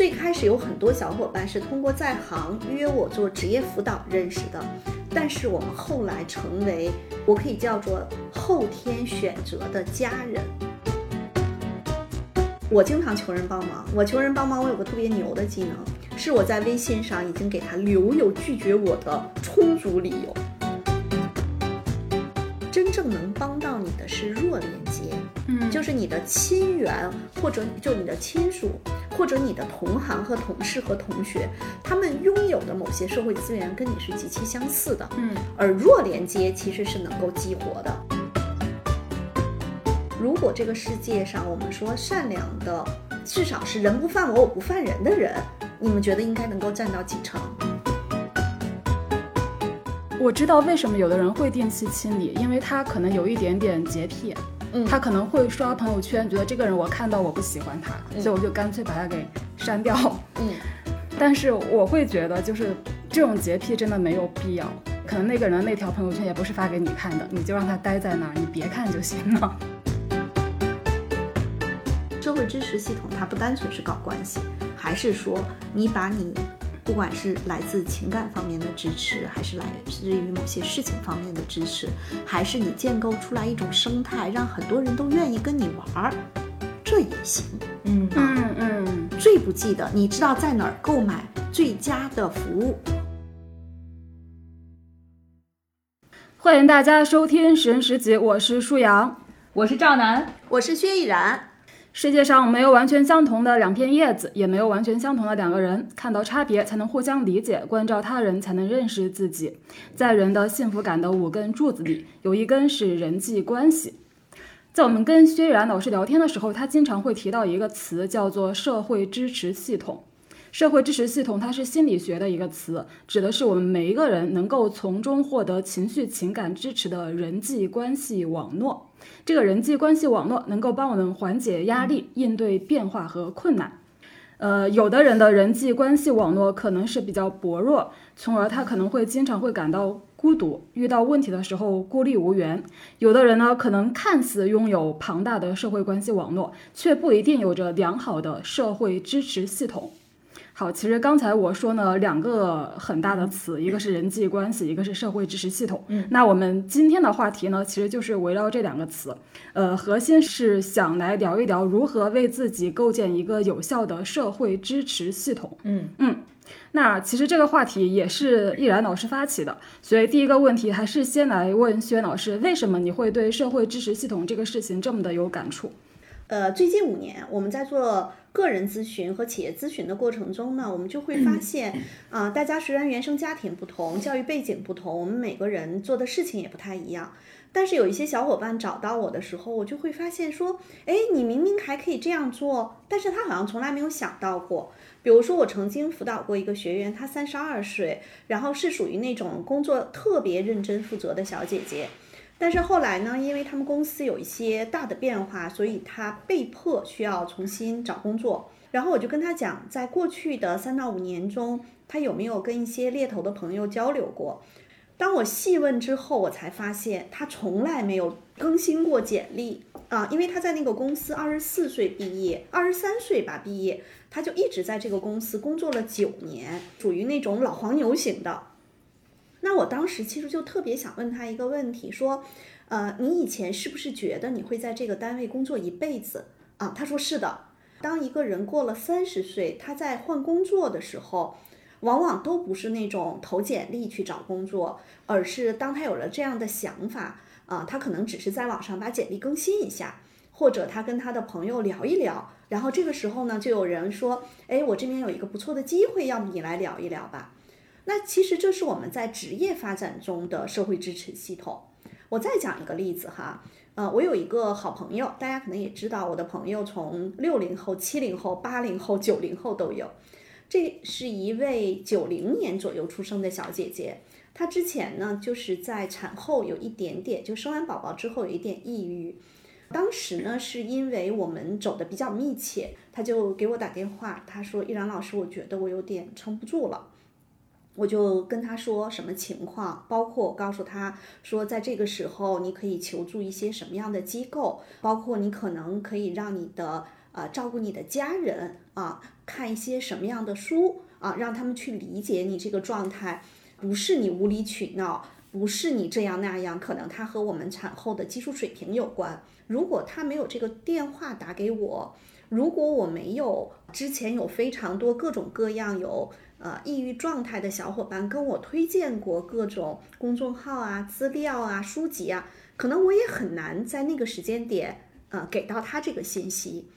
最开始有很多小伙伴是通过在行约我做职业辅导认识的，但是我们后来成为我可以叫做后天选择的家人。我经常求人帮忙，我求人帮忙，我有个特别牛的技能，是我在微信上已经给他留有拒绝我的充足理由。真正能帮到你的是弱连接，嗯就是你的亲缘或者就你的亲属，或者你的同行和同事和同学，他们拥有的某些社会资源跟你是极其相似的，嗯而弱连接其实是能够激活的。如果这个世界上我们说善良的，至少是人不犯我，我不犯人的人，你们觉得应该能够占到几成？我知道为什么有的人会定期清理，因为他可能有一点点洁癖，嗯他可能会刷朋友圈，觉得这个人我看到我不喜欢他，嗯所以我就干脆把他给删掉。嗯，但是我会觉得，就是这种洁癖真的没有必要。可能那个人那条朋友圈也不是发给你看的，你就让他待在那儿，你别看就行了。社会支持系统它不单纯是搞关系，还是说你把你不管是来自情感方面的支持，还是来自于某些事情方面的支持，还是你建构出来一种生态，让很多人都愿意跟你玩儿，这也行。嗯嗯嗯，最不济的，你知道在哪儿购买最佳的服务？欢迎大家收听《十人十集》，我是舒阳。我是赵楠，我是薛逸然。世界上没有完全相同的两片叶子，也没有完全相同的两个人。看到差别，才能互相理解；关照他人，才能认识自己。在人的幸福感的五根柱子里，有一根是人际关系。在我们跟薛然老师聊天的时候，他经常会提到一个词，叫做社会支持系统。社会支持系统，它是心理学的一个词，指的是我们每一个人能够从中获得情绪、情感支持的人际关系网络。这个人际关系网络能够帮我们缓解压力、应对变化和困难。呃，有的人的人际关系网络可能是比较薄弱，从而他可能会经常会感到孤独，遇到问题的时候孤立无援。有的人呢，可能看似拥有庞大的社会关系网络，却不一定有着良好的社会支持系统。好，其实刚才我说呢，两个很大的词，一个是人际关系，一个是社会支持系统。嗯，那我们今天的话题呢，其实就是围绕这两个词，呃，核心是想来聊一聊如何为自己构建一个有效的社会支持系统。嗯嗯，那其实这个话题也是易然老师发起的，所以第一个问题还是先来问薛老师，为什么你会对社会支持系统这个事情这么的有感触？呃，最近五年我们在做个人咨询和企业咨询的过程中呢，我们就会发 现，啊、大家虽然原生家庭不同，教育背景不同，我们每个人做的事情也不太一样。但是有一些小伙伴找到我的时候，我就会发现说，哎，你明明还可以这样做，但是他好像从来没有想到过。比如说，我曾经辅导过一个学员，她三十二岁，然后是属于那种工作特别认真负责的小姐姐。但是后来呢，因为他们公司有一些大的变化，所以他被迫需要重新找工作。然后我就跟他讲，在过去的三到五年中，他有没有跟一些猎头的朋友交流过？当我细问之后，我才发现他从来没有更新过简历啊，因为他在那个公司二十四岁毕业，二十三岁吧毕业，他就一直在这个公司工作了九年，属于那种老黄牛型的。那我当时其实就特别想问他一个问题，说，呃，你以前是不是觉得你会在这个单位工作一辈子啊？他说是的。当一个人过了三十岁，他在换工作的时候，往往都不是那种投简历去找工作，而是当他有了这样的想法啊，他可能只是在网上把简历更新一下，或者他跟他的朋友聊一聊，然后这个时候呢，就有人说，哎，我这边有一个不错的机会，要不你来聊一聊吧。那其实这是我们在职业发展中的社会支持系统。我再讲一个例子哈，呃，我有一个好朋友，大家可能也知道，我的朋友从六零后、七零后、八零后、九零后都有。这是一位九零年左右出生的小姐姐，她之前呢就是在产后有一点点，就生完宝宝之后有一点抑郁。当时呢，是因为我们走的比较密切，她就给我打电话，她说：“依然老师，我觉得我有点撑不住了。”我就跟他说什么情况，包括我告诉他说，在这个时候你可以求助一些什么样的机构，包括你可能可以让你的啊、照顾你的家人啊，看一些什么样的书啊，让他们去理解你这个状态，不是你无理取闹，不是你这样那样，可能它和我们产后的技术水平有关。如果他没有这个电话打给我，如果我没有之前有非常多各种各样有呃抑郁状态的小伙伴跟我推荐过各种公众号啊、资料啊、书籍啊，可能我也很难在那个时间点呃给到他这个信息。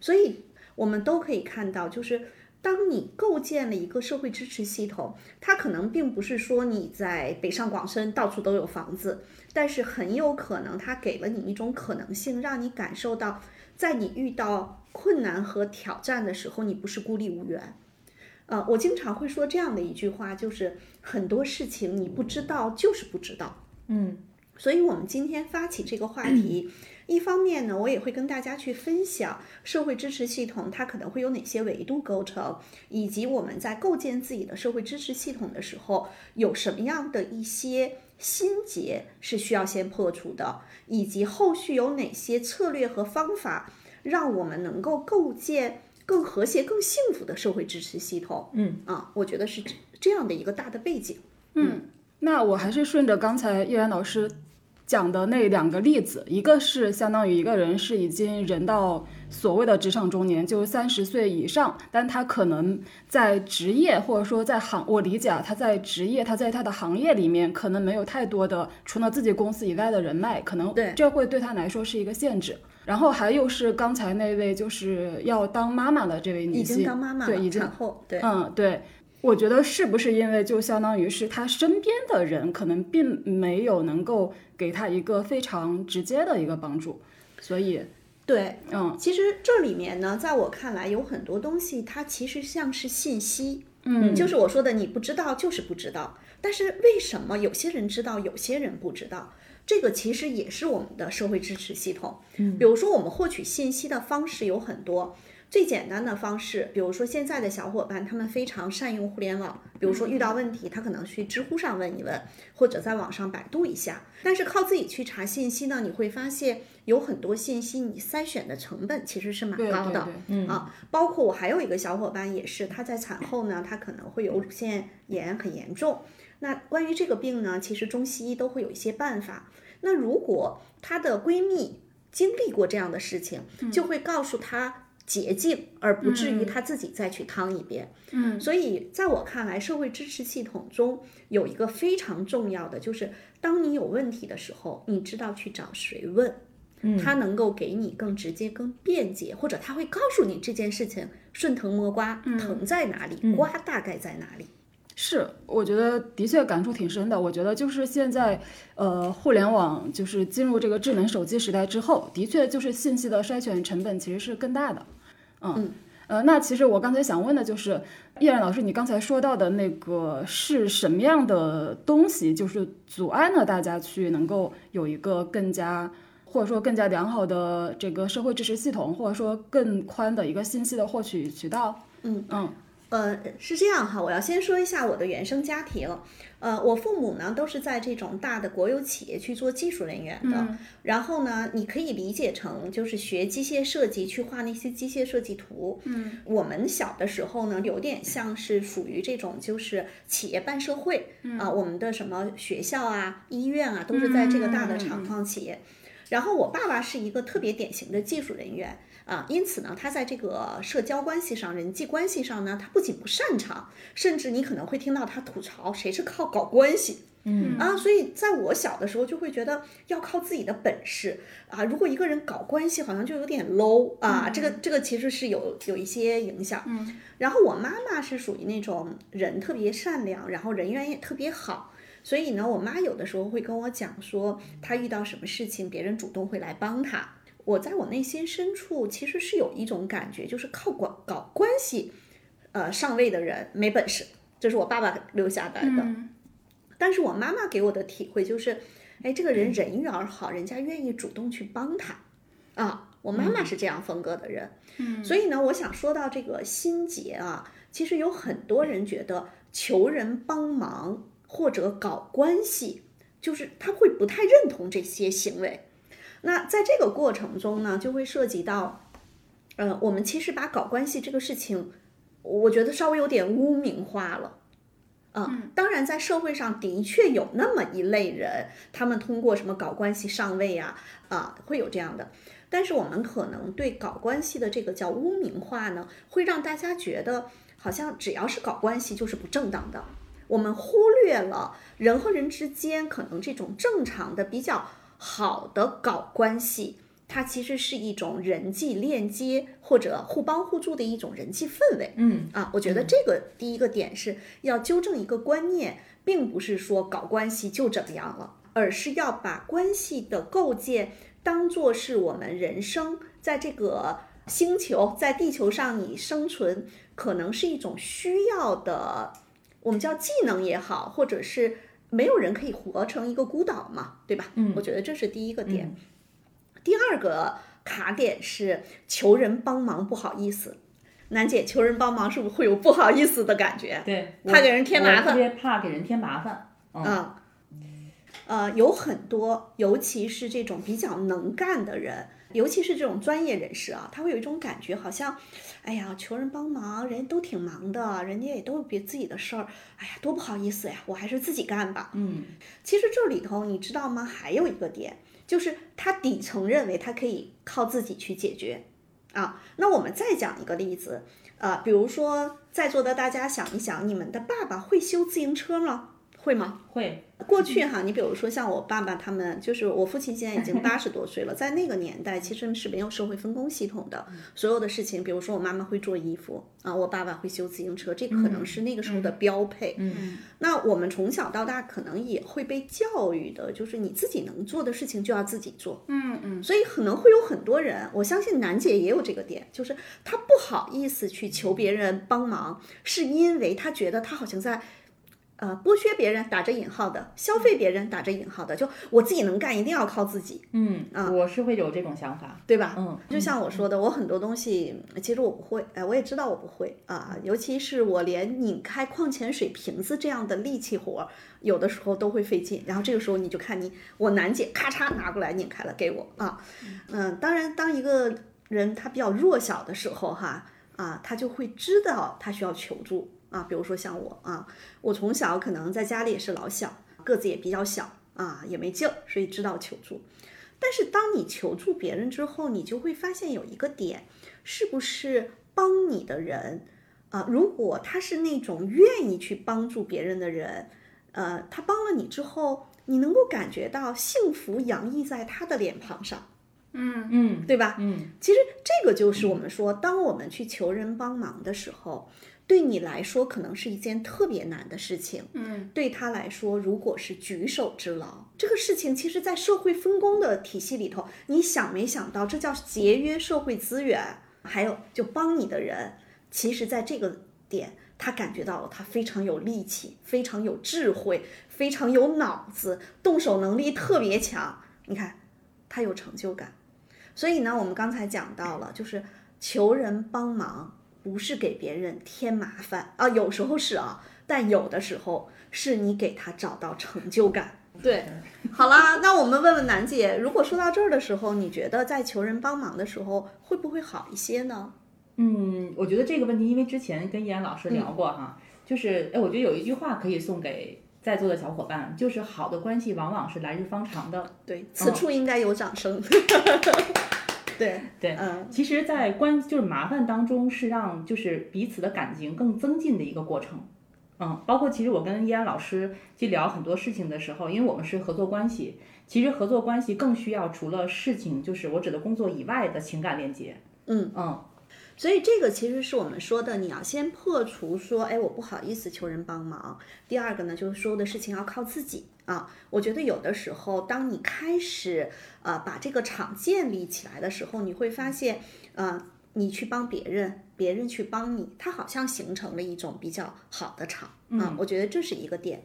所以我们都可以看到，就是当你构建了一个社会支持系统，它可能并不是说你在北上广深到处都有房子，但是很有可能它给了你一种可能性，让你感受到，在你遇到困难和挑战的时候，你不是孤立无援。呃，我经常会说这样的一句话，就是很多事情你不知道就是不知道。嗯，所以我们今天发起这个话题，一方面呢，我也会跟大家去分享社会支持系统它可能会有哪些维度构成，以及我们在构建自己的社会支持系统的时候，有什么样的一些心结是需要先破除的，以及后续有哪些策略和方法，让我们能够构建更和谐、更幸福的社会支持系统。嗯啊，我觉得是这这样的一个大的背景。嗯那我还是顺着刚才叶然老师讲的那两个例子，一个是相当于一个人是已经人到所谓的职场中年，就是三十岁以上，但他可能在职业或者说在行，我理解啊，他在职业，他在他的行业里面可能没有太多的除了自己公司以外的人脉，可能对这会对他来说是一个限制。然后还有是刚才那位就是要当妈妈的这位女已经性，当妈妈了，对，已经产后，对，嗯，对，我觉得是不是因为就相当于是他身边的人可能并没有能够给他一个非常直接的一个帮助，所以对，嗯，其实这里面呢，在我看来有很多东西，它其实像是信息，嗯，就是我说的，你不知道就是不知道。但是为什么有些人知道，有些人不知道？这个其实也是我们的社会支持系统。嗯，比如说我们获取信息的方式有很多。最简单的方式，比如说现在的小伙伴，他们非常善用互联网。比如说遇到问题，他可能去知乎上问一问，或者在网上百度一下。但是靠自己去查信息呢，你会发现有很多信息你筛选的成本其实是蛮高的。对对嗯啊，包括我还有一个小伙伴也是，他在产后呢，他可能会有乳腺炎很严重。那关于这个病呢，其实中西医都会有一些办法。那如果她的闺蜜经历过这样的事情，就会告诉她捷径，而不至于他自己再去趟一遍。嗯，所以在我看来，社会支持系统中有一个非常重要的，就是当你有问题的时候，你知道去找谁问。他能够给你更直接、更便捷，或者他会告诉你这件事情顺藤摸瓜，藤在哪里，瓜大概在哪里。是，我觉得的确感触挺深的。我觉得就是现在，呃，互联网就是进入这个智能手机时代之后，的确就是信息的筛选成本其实是更大的。嗯，呃，那其实我刚才想问的就是，叶然老师，你刚才说到的那个是什么样的东西，就是阻碍了大家去能够有一个更加。或者说更加良好的这个社会支持系统，或者说更宽的一个信息的获取渠道。嗯嗯呃，是这样哈，我要先说一下我的原生家庭。呃，我父母呢都是在这种大的国有企业去做技术人员的。然后呢，你可以理解成就是学机械设计去画那些机械设计图。嗯，我们小的时候呢，有点像是属于这种就是企业办社会啊、我们的什么学校啊、医院啊，都是在这个大的厂矿企业。然后我爸爸是一个特别典型的技术人员啊，因此呢，他在这个社交关系上、人际关系上呢，他不仅不擅长，甚至你可能会听到他吐槽谁是靠搞关系。嗯啊，所以在我小的时候就会觉得要靠自己的本事啊。如果一个人搞关系，好像就有点 low 啊。这个这个其实是有有一些影响。嗯。然后我妈妈是属于那种人特别善良，然后人缘也特别好。所以呢，我妈有的时候会跟我讲说，她遇到什么事情，别人主动会来帮她。我在我内心深处其实是有一种感觉，就是靠搞搞关系，呃，上位的人没本事，这是我爸爸留下来的。但是我妈妈给我的体会就是，哎，这个人人缘儿好，人家愿意主动去帮他，啊，我妈妈是这样风格的人。嗯，所以呢，我想说到这个心结啊，其实有很多人觉得求人帮忙或者搞关系，就是他会不太认同这些行为。那在这个过程中呢，就会涉及到呃，我们其实把搞关系这个事情，我觉得稍微有点污名化了。啊，当然，在社会上的确有那么一类人，他们通过什么搞关系上位啊，啊，会有这样的。但是我们可能对搞关系的这个叫污名化呢，会让大家觉得好像只要是搞关系就是不正当的。我们忽略了人和人之间可能这种正常的、比较好的搞关系，它其实是一种人际链接或者互帮互助的一种人际氛围。嗯啊，我觉得这个第一个点是要纠正一个观念，并不是说搞关系就怎么样了，而是要把关系的构建当做是我们人生在这个星球在地球上你生存可能是一种需要的。我们叫技能也好，或者是没有人可以活成一个孤岛嘛，对吧？嗯，我觉得这是第一个点。第二个卡点是求人帮忙不好意思，楠姐求人帮忙是不是会有不好意思的感觉？对，怕给人添麻烦，特别怕给人添麻烦。嗯，呃，有很多，尤其是这种比较能干的人。尤其是这种专业人士啊，他会有一种感觉，好像，哎呀，求人帮忙，人家都挺忙的，人家也都有别自己的事儿，哎呀，多不好意思呀，我还是自己干吧。嗯，其实这里头你知道吗？还有一个点，就是他底层认为他可以靠自己去解决啊。那我们再讲一个例子，呃，比如说在座的大家想一想，你们的爸爸会修自行车吗？会吗？会。过去哈，你比如说像我爸爸他们，就是我父亲现在已经 八十多岁了，在那个年代其实是没有社会分工系统的，所有的事情，比如说我妈妈会做衣服啊，我爸爸会修自行车，这可能是那个时候的标配。嗯，那我们从小到大可能也会被教育的，就是你自己能做的事情就要自己做。嗯嗯，所以可能会有很多人，我相信楠姐也有这个点，就是她不好意思去求别人帮忙，是因为她觉得她好像在。呃，剥削别人打着引号的，消费别人打着引号的，就我自己能干，一定要靠自己。嗯啊，我是会有这种想法，对吧？嗯，就像我说的，我很多东西其实我不会，哎，我也知道我不会啊，尤其是我连拧开矿泉水瓶子这样的力气活，有的时候都会费劲。然后这个时候你就看你，我楠姐咔嚓拿过来拧开了给我啊，嗯，当然当一个人他比较弱小的时候哈啊，他就会知道他需要求助。啊，比如说像我啊，我从小可能在家里也是老小，个子也比较小啊，也没劲儿，所以知道求助。但是当你求助别人之后，你就会发现有一个点，是不是帮你的人啊？如果他是那种愿意去帮助别人的人，呃，他帮了你之后，你能够感觉到幸福洋溢在他的脸庞上，嗯嗯，对吧？嗯，其实这个就是我们说，当我们去求人帮忙的时候。对你来说，可能是一件特别难的事情。嗯，对他来说，如果是举手之劳，这个事情其实，在社会分工的体系里头，你想没想到，这叫节约社会资源。还有，就帮你的人，其实在这个点，他感觉到了他非常有力气，非常有智慧，非常有脑子，动手能力特别强。你看，他有成就感。所以呢，我们刚才讲到了，就是求人帮忙。不是给别人添麻烦啊，有时候是啊，但有的时候是你给他找到成就感。对，好啦，那我们问问楠姐，如果说到这儿的时候，你觉得在求人帮忙的时候会不会好一些呢？嗯，我觉得这个问题，因为之前跟依然老师聊过哈，就是哎，我觉得有一句话可以送给在座的小伙伴，就是好的关系往往是来日方长的。对，此处应该有掌声。对对，嗯，其实，在关就是麻烦当中，是让就是彼此的感情更增进的一个过程。嗯，包括其实我跟依安老师去聊很多事情的时候，因为我们是合作关系，其实合作关系更需要除了事情，就是我指的工作以外的情感链接。嗯嗯。所以这个其实是我们说的，你要先破除说，哎，我不好意思求人帮忙。第二个呢，就是所有的事情要靠自己啊。我觉得有的时候，当你开始呃把这个场建立起来的时候，你会发现，呃，你去帮别人，别人去帮你，它好像形成了一种比较好的场啊。我觉得这是一个点。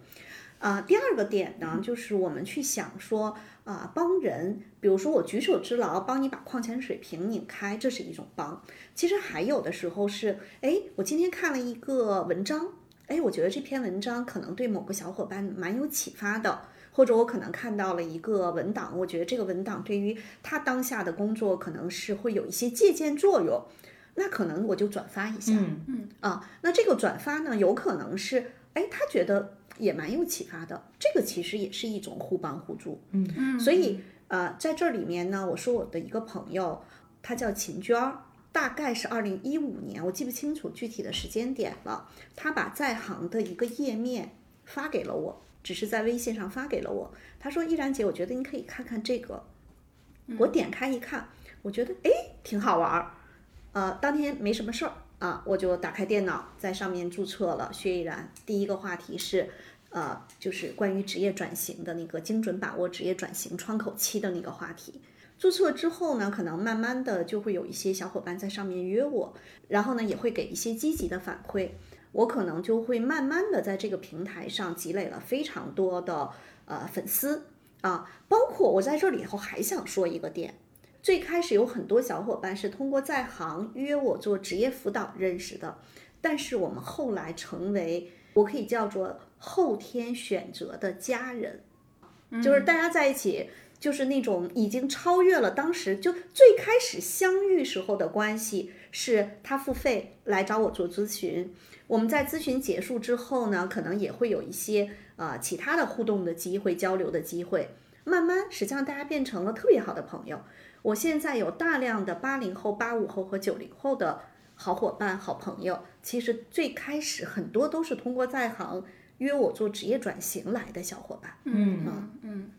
啊，第二个点呢，就是我们去想说。啊，帮人，比如说我举手之劳，帮你把矿泉水瓶拧开，这是一种帮。其实还有的时候是，哎，我今天看了一个文章，哎，我觉得这篇文章可能对某个小伙伴蛮有启发的，或者我可能看到了一个文档，我觉得这个文档对于他当下的工作可能是会有一些借鉴作用，那可能我就转发一下。嗯嗯啊，那这个转发呢，有可能是，哎，他觉得也蛮有启发的，这个其实也是一种互帮互助。嗯，所以呃，在这里面呢，我说我的一个朋友，他叫秦娟儿，大概是二零一五年，我记不清楚具体的时间点了。他把在行的一个页面发给了我，只是在微信上发给了我。他说：“依然姐，我觉得你可以看看这个。”我点开一看，我觉得哎挺好玩儿。呃，当天没什么事儿啊，我就打开电脑，在上面注册了薛毅然。第一个话题是，呃，就是关于职业转型的那个精准把握职业转型窗口期的那个话题。注册之后呢，可能慢慢的就会有一些小伙伴在上面约我，然后呢也会给一些积极的反馈，我可能就会慢慢的在这个平台上积累了非常多的呃粉丝啊，包括我在这里头还想说一个点，最开始有很多小伙伴是通过在行约我做职业辅导认识的，但是我们后来成为我可以叫做后天选择的家人，就是大家在一起。就是那种已经超越了当时就最开始相遇时候的关系，是他付费来找我做咨询，我们在咨询结束之后呢，可能也会有一些呃其他的互动的机会、交流的机会，慢慢实际上大家变成了特别好的朋友。我现在有大量的八零后、八五后和九零后的好伙伴、好朋友，其实最开始很多都是通过在行约我做职业转型来的小伙伴。嗯嗯嗯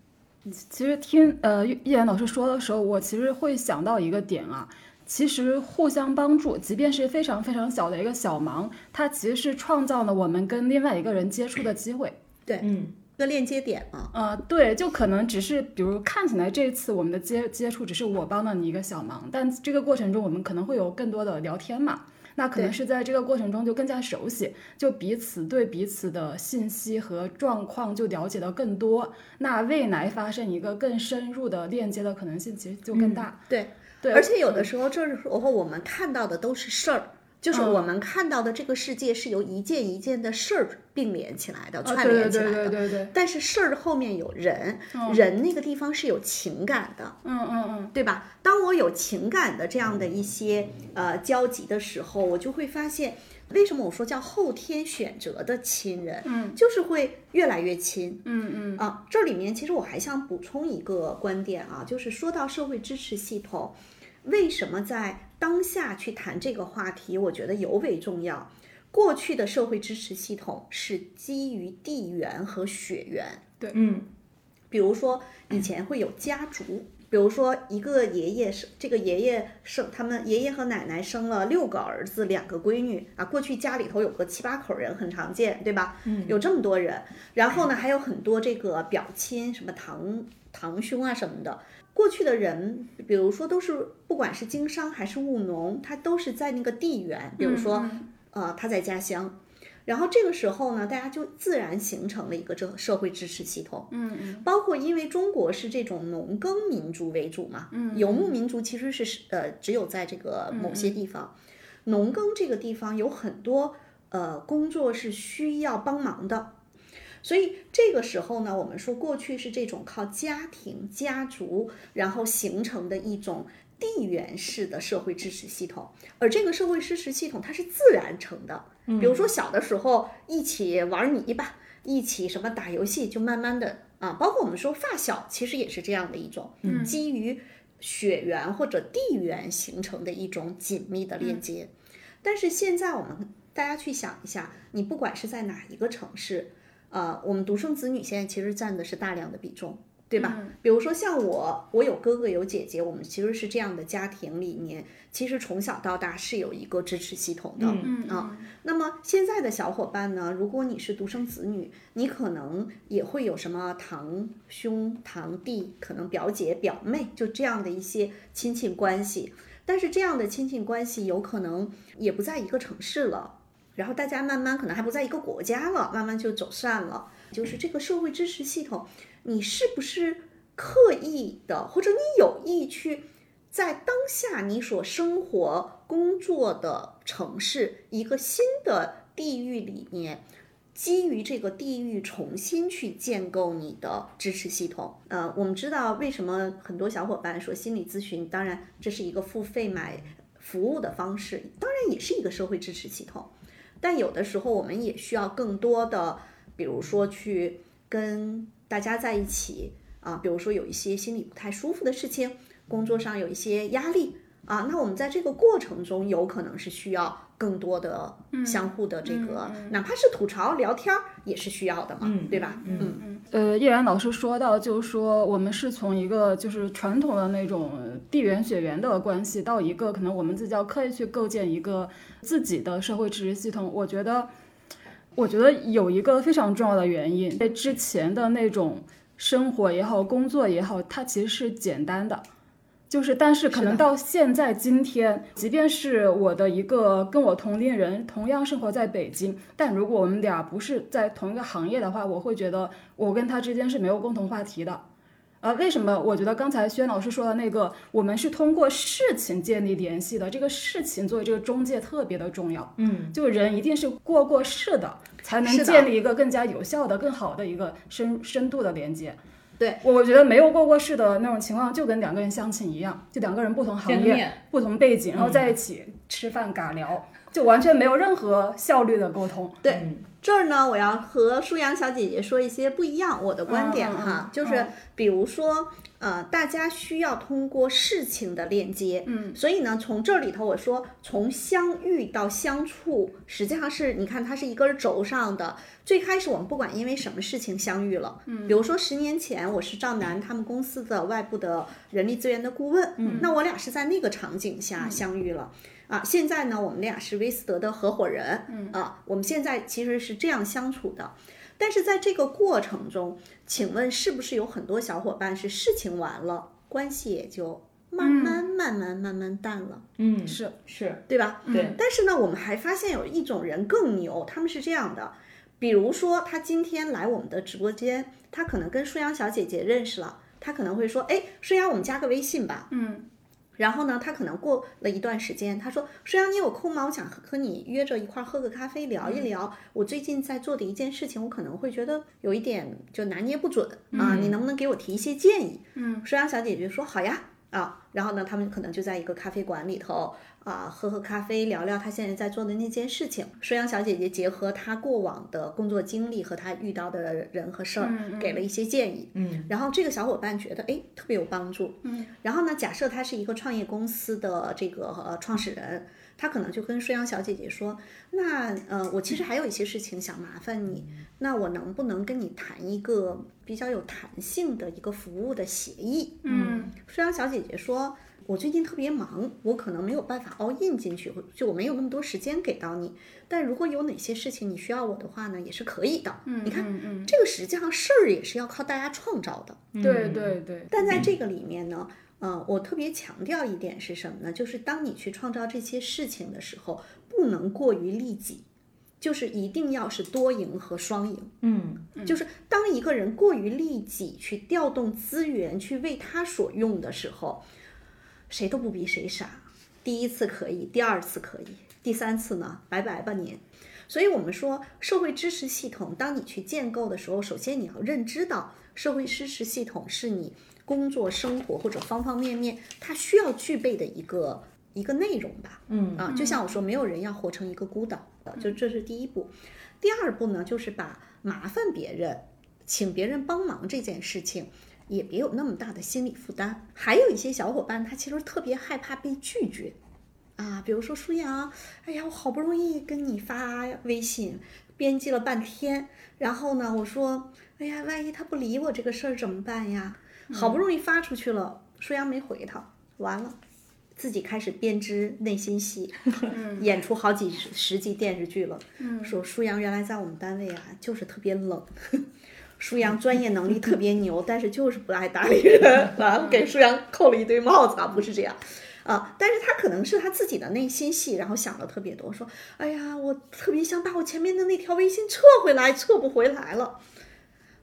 其实听呃叶岩老师说的时候，我其实会想到一个点啊，其实互相帮助，即便是非常非常小的一个小忙，它其实是创造了我们跟另外一个人接触的机会。对嗯一个链接点嘛，呃，对，就可能只是比如看起来这次我们的接接触只是我帮了你一个小忙，但这个过程中我们可能会有更多的聊天嘛。那可能是在这个过程中就更加熟悉，就彼此对彼此的信息和状况就了解到更多，那未来发生一个更深入的链接的可能性其实就更大。对对，而且有的时候这时候我们看到的都是事儿，就是嗯。我们看到的这个世界是由一件一件的事儿并联起来的、啊串对对对联起来的。对对对，但是事儿后面有人，人那个地方是有情感的，嗯嗯嗯，对吧？当我有情感的这样的一些呃交集的时候，我就会发现，为什么我说叫后天选择的亲人，嗯，就是会越来越亲，嗯嗯。啊，这里面其实我还想补充一个观点啊，就是说到社会支持系统，为什么在当下去谈这个话题，我觉得尤为重要。过去的社会支持系统是基于地缘和血缘，对嗯比如说以前会有家族，比如说一个爷爷生这个爷爷生他们爷爷和奶奶生了六个儿子，两个闺女啊。过去家里头有个七八口人很常见，对吧？嗯，有这么多人，然后呢还有很多这个表亲，什么堂堂兄啊什么的。过去的人，比如说都是不管是经商还是务农，他都是在那个地缘，比如说、呃他在家乡。然后这个时候呢，大家就自然形成了一个这社会支持系统。嗯嗯包括因为中国是这种农耕民族为主嘛，嗯游牧民族其实是呃只有在这个某些地方，农耕这个地方有很多呃工作是需要帮忙的，所以这个时候呢，我们说过去是这种靠家庭、家族然后形成的一种地缘式的社会支持系统，而这个社会支持系统它是自然成的，比如说小的时候一起玩泥巴。一起什么打游戏，就慢慢的啊，包括我们说发小，其实也是这样的一种、基于血缘或者地缘形成的一种紧密的链接。但是现在我们大家去想一下，你不管是在哪一个城市，呃，我们独生子女现在其实占的是大量的比重。对吧？比如说像我，我有哥哥有姐姐，我们其实是这样的家庭里面，其实从小到大是有一个支持系统的。嗯啊，那么现在的小伙伴呢，如果你是独生子女，你可能也会有什么堂兄、堂弟，可能表姐、表妹，就这样的一些亲戚关系。但是这样的亲戚关系有可能也不在一个城市了，然后大家慢慢可能还不在一个国家了，慢慢就走散了。就是这个社会支持系统，你是不是刻意的，或者你有意去在当下你所生活工作的城市一个新的地域里面，基于这个地域重新去建构你的支持系统。呃，我们知道为什么很多小伙伴说心理咨询，当然这是一个付费买服务的方式，当然也是一个社会支持系统。但有的时候我们也需要更多的，比如说去跟大家在一起啊，比如说有一些心里不太舒服的事情，工作上有一些压力啊，那我们在这个过程中有可能是需要。更多的相互的这个，哪怕是吐槽聊天儿也是需要的嘛，对吧？嗯嗯。呃，叶然老师说到，就是说我们是从一个就是传统的那种地缘血缘的关系，到一个可能我们自己要刻意去构建一个自己的社会支持系统。我觉得，我觉得有一个非常重要的原因，在之前的那种生活也好，工作也好，它其实是简单的。就是，但是可能到现在今天，即便是我的一个跟我同龄人，同样生活在北京，但如果我们俩不是在同一个行业的话，我会觉得我跟他之间是没有共同话题的。呃，为什么？我觉得刚才轩老师说的那个，我们是通过事情建立联系的，这个事情作为这个中介特别的重要。嗯，就人一定是过过事的，才能建立一个更加有效的、更好的一个深深度的连接。对，我我觉得没有过过世的那种情况，就跟两个人相亲一样，就两个人不同行业、不同背景，然后在一起吃饭尬聊，就完全没有任何效率的沟通。对，这儿呢，我要和舒阳小姐姐说一些不一样我的观点哈，就是比如说。呃，大家需要通过事情的链接，嗯，所以呢，从这里头我说，从相遇到相处，实际上是你看它是一根轴上的。最开始我们不管因为什么事情相遇了，嗯，比如说十年前我是赵楠他们公司的外部的人力资源的顾问，嗯，那我俩是在那个场景下相遇了，啊，现在呢，我们俩是威斯德的合伙人，嗯，啊，我们现在其实是这样相处的。但是在这个过程中，请问是不是有很多小伙伴是事情完了，关系也就慢慢慢慢慢慢淡了？嗯，是是，对吧？对。但是呢，我们还发现有一种人更牛，他们是这样的，比如说他今天来我们的直播间，他可能跟舒阳小姐姐认识了，他可能会说：“哎，舒阳，我们加个微信吧。”嗯。然后呢，他可能过了一段时间，他说：“舒阳，你有空吗？我想和你约着一块儿喝个咖啡，聊一聊我最近在做的一件事情。我可能会觉得有一点就拿捏不准啊，你能不能给我提一些建议？”嗯，舒阳小姐姐说：“好呀。”啊，然后呢，他们可能就在一个咖啡馆里头啊，喝喝咖啡，聊聊他现在在做的那件事情。舒阳小姐姐结合她过往的工作经历和她遇到的人和事儿，给了一些建议。嗯，然后这个小伙伴觉得哎特别有帮助。嗯，然后呢，假设他是一个创业公司的这个呃创始人。他可能就跟舒阳小姐姐说：“那呃，我其实还有一些事情想麻烦你，那我能不能跟你谈一个比较有弹性的一个服务的协议？”嗯，舒阳小姐姐说：“我最近特别忙，我可能没有办法 all in 进去，就我没有那么多时间给到你。但如果有哪些事情你需要我的话呢，也是可以的。嗯，你看，嗯，这个实际上事儿也是要靠大家创造的。对对对。但在这个里面呢。嗯，我特别强调一点是什么呢？就是当你去创造这些事情的时候，不能过于利己，就是一定要是多赢和双赢。嗯，就是当一个人过于利己，去调动资源去为他所用的时候，谁都不比谁傻。第一次可以，第二次可以，第三次呢，拜拜吧您。所以我们说，社会支持系统，当你去建构的时候，首先你要认知到，社会支持系统是你。工作、生活或者方方面面，他需要具备的一个一个内容吧。嗯啊，就像我说，没有人要活成一个孤岛的，就这是第一步。第二步呢，就是把麻烦别人、请别人帮忙这件事情，也别有那么大的心理负担。还有一些小伙伴，他其实特别害怕被拒绝啊，比如说舒阳，哎呀，我好不容易跟你发微信，编辑了半天，然后呢，我说，哎呀，万一他不理我这个事儿怎么办呀？好不容易发出去了，舒阳没回他，完了，自己开始编织内心戏，演出好几十集电视剧了。说舒阳原来在我们单位啊，就是特别冷。舒阳专业能力特别牛，但是就是不爱搭理人，完了给舒阳扣了一堆帽子啊，不是这样啊。但是他可能是他自己的内心戏，然后想的特别多，说哎呀，我特别想把我前面的那条微信撤回来，撤不回来了。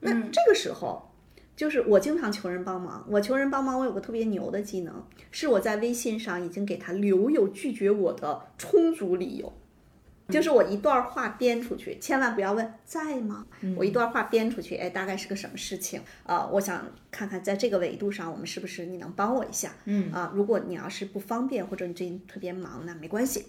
那这个时候。就是我经常求人帮忙，我求人帮忙，我有个特别牛的技能，是我在微信上已经给他留有拒绝我的充足理由。就是我一段话编出去，千万不要问在吗？我一段话编出去，哎，大概是个什么事情？呃，我想看看在这个维度上，我们是不是你能帮我一下？嗯啊，如果你要是不方便，或者你最近特别忙，那没关系。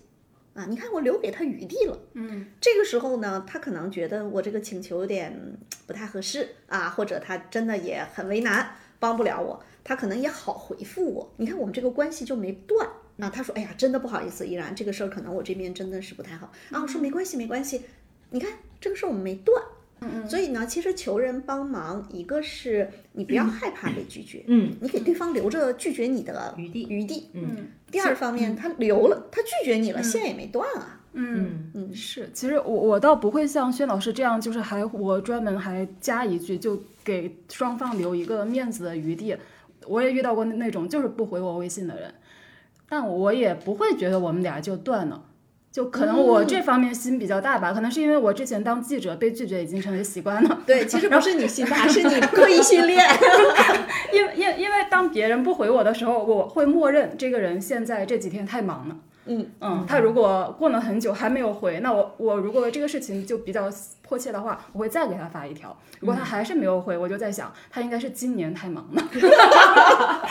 啊，你看我留给他余地了。嗯，这个时候呢，他可能觉得我这个请求有点不太合适啊，或者他真的也很为难，帮不了我，他可能也好回复我。你看我们这个关系就没断。那他说，哎呀，真的不好意思，依然这个事儿可能我这边真的是不太好。啊，我说没关系，没关系。你看这个事儿我们没断。嗯嗯。所以呢，其实求人帮忙，一个是你不要害怕被拒绝。嗯。你给对方留着拒绝你的余地。余地。嗯。第二方面，他留了，他拒绝你了，线也没断啊。嗯嗯，是。其实我我倒不会像薛老师这样，就是还我专门还加一句，就给双方留一个面子的余地。我也遇到过那种就是不回我微信的人。但我也不会觉得我们俩就断了，就可能我这方面心比较大吧，可能是因为我之前当记者被拒绝已经成为习惯了。对，其实不是你心大，是你 刻意训练。因为因因为当别人不回我的时候，我会默认这个人现在这几天太忙了。嗯嗯，他如果过了很久还没有回，那我我如果这个事情就比较迫切的话，我会再给他发一条。如果他还是没有回，我就在想，他应该是今年太忙了。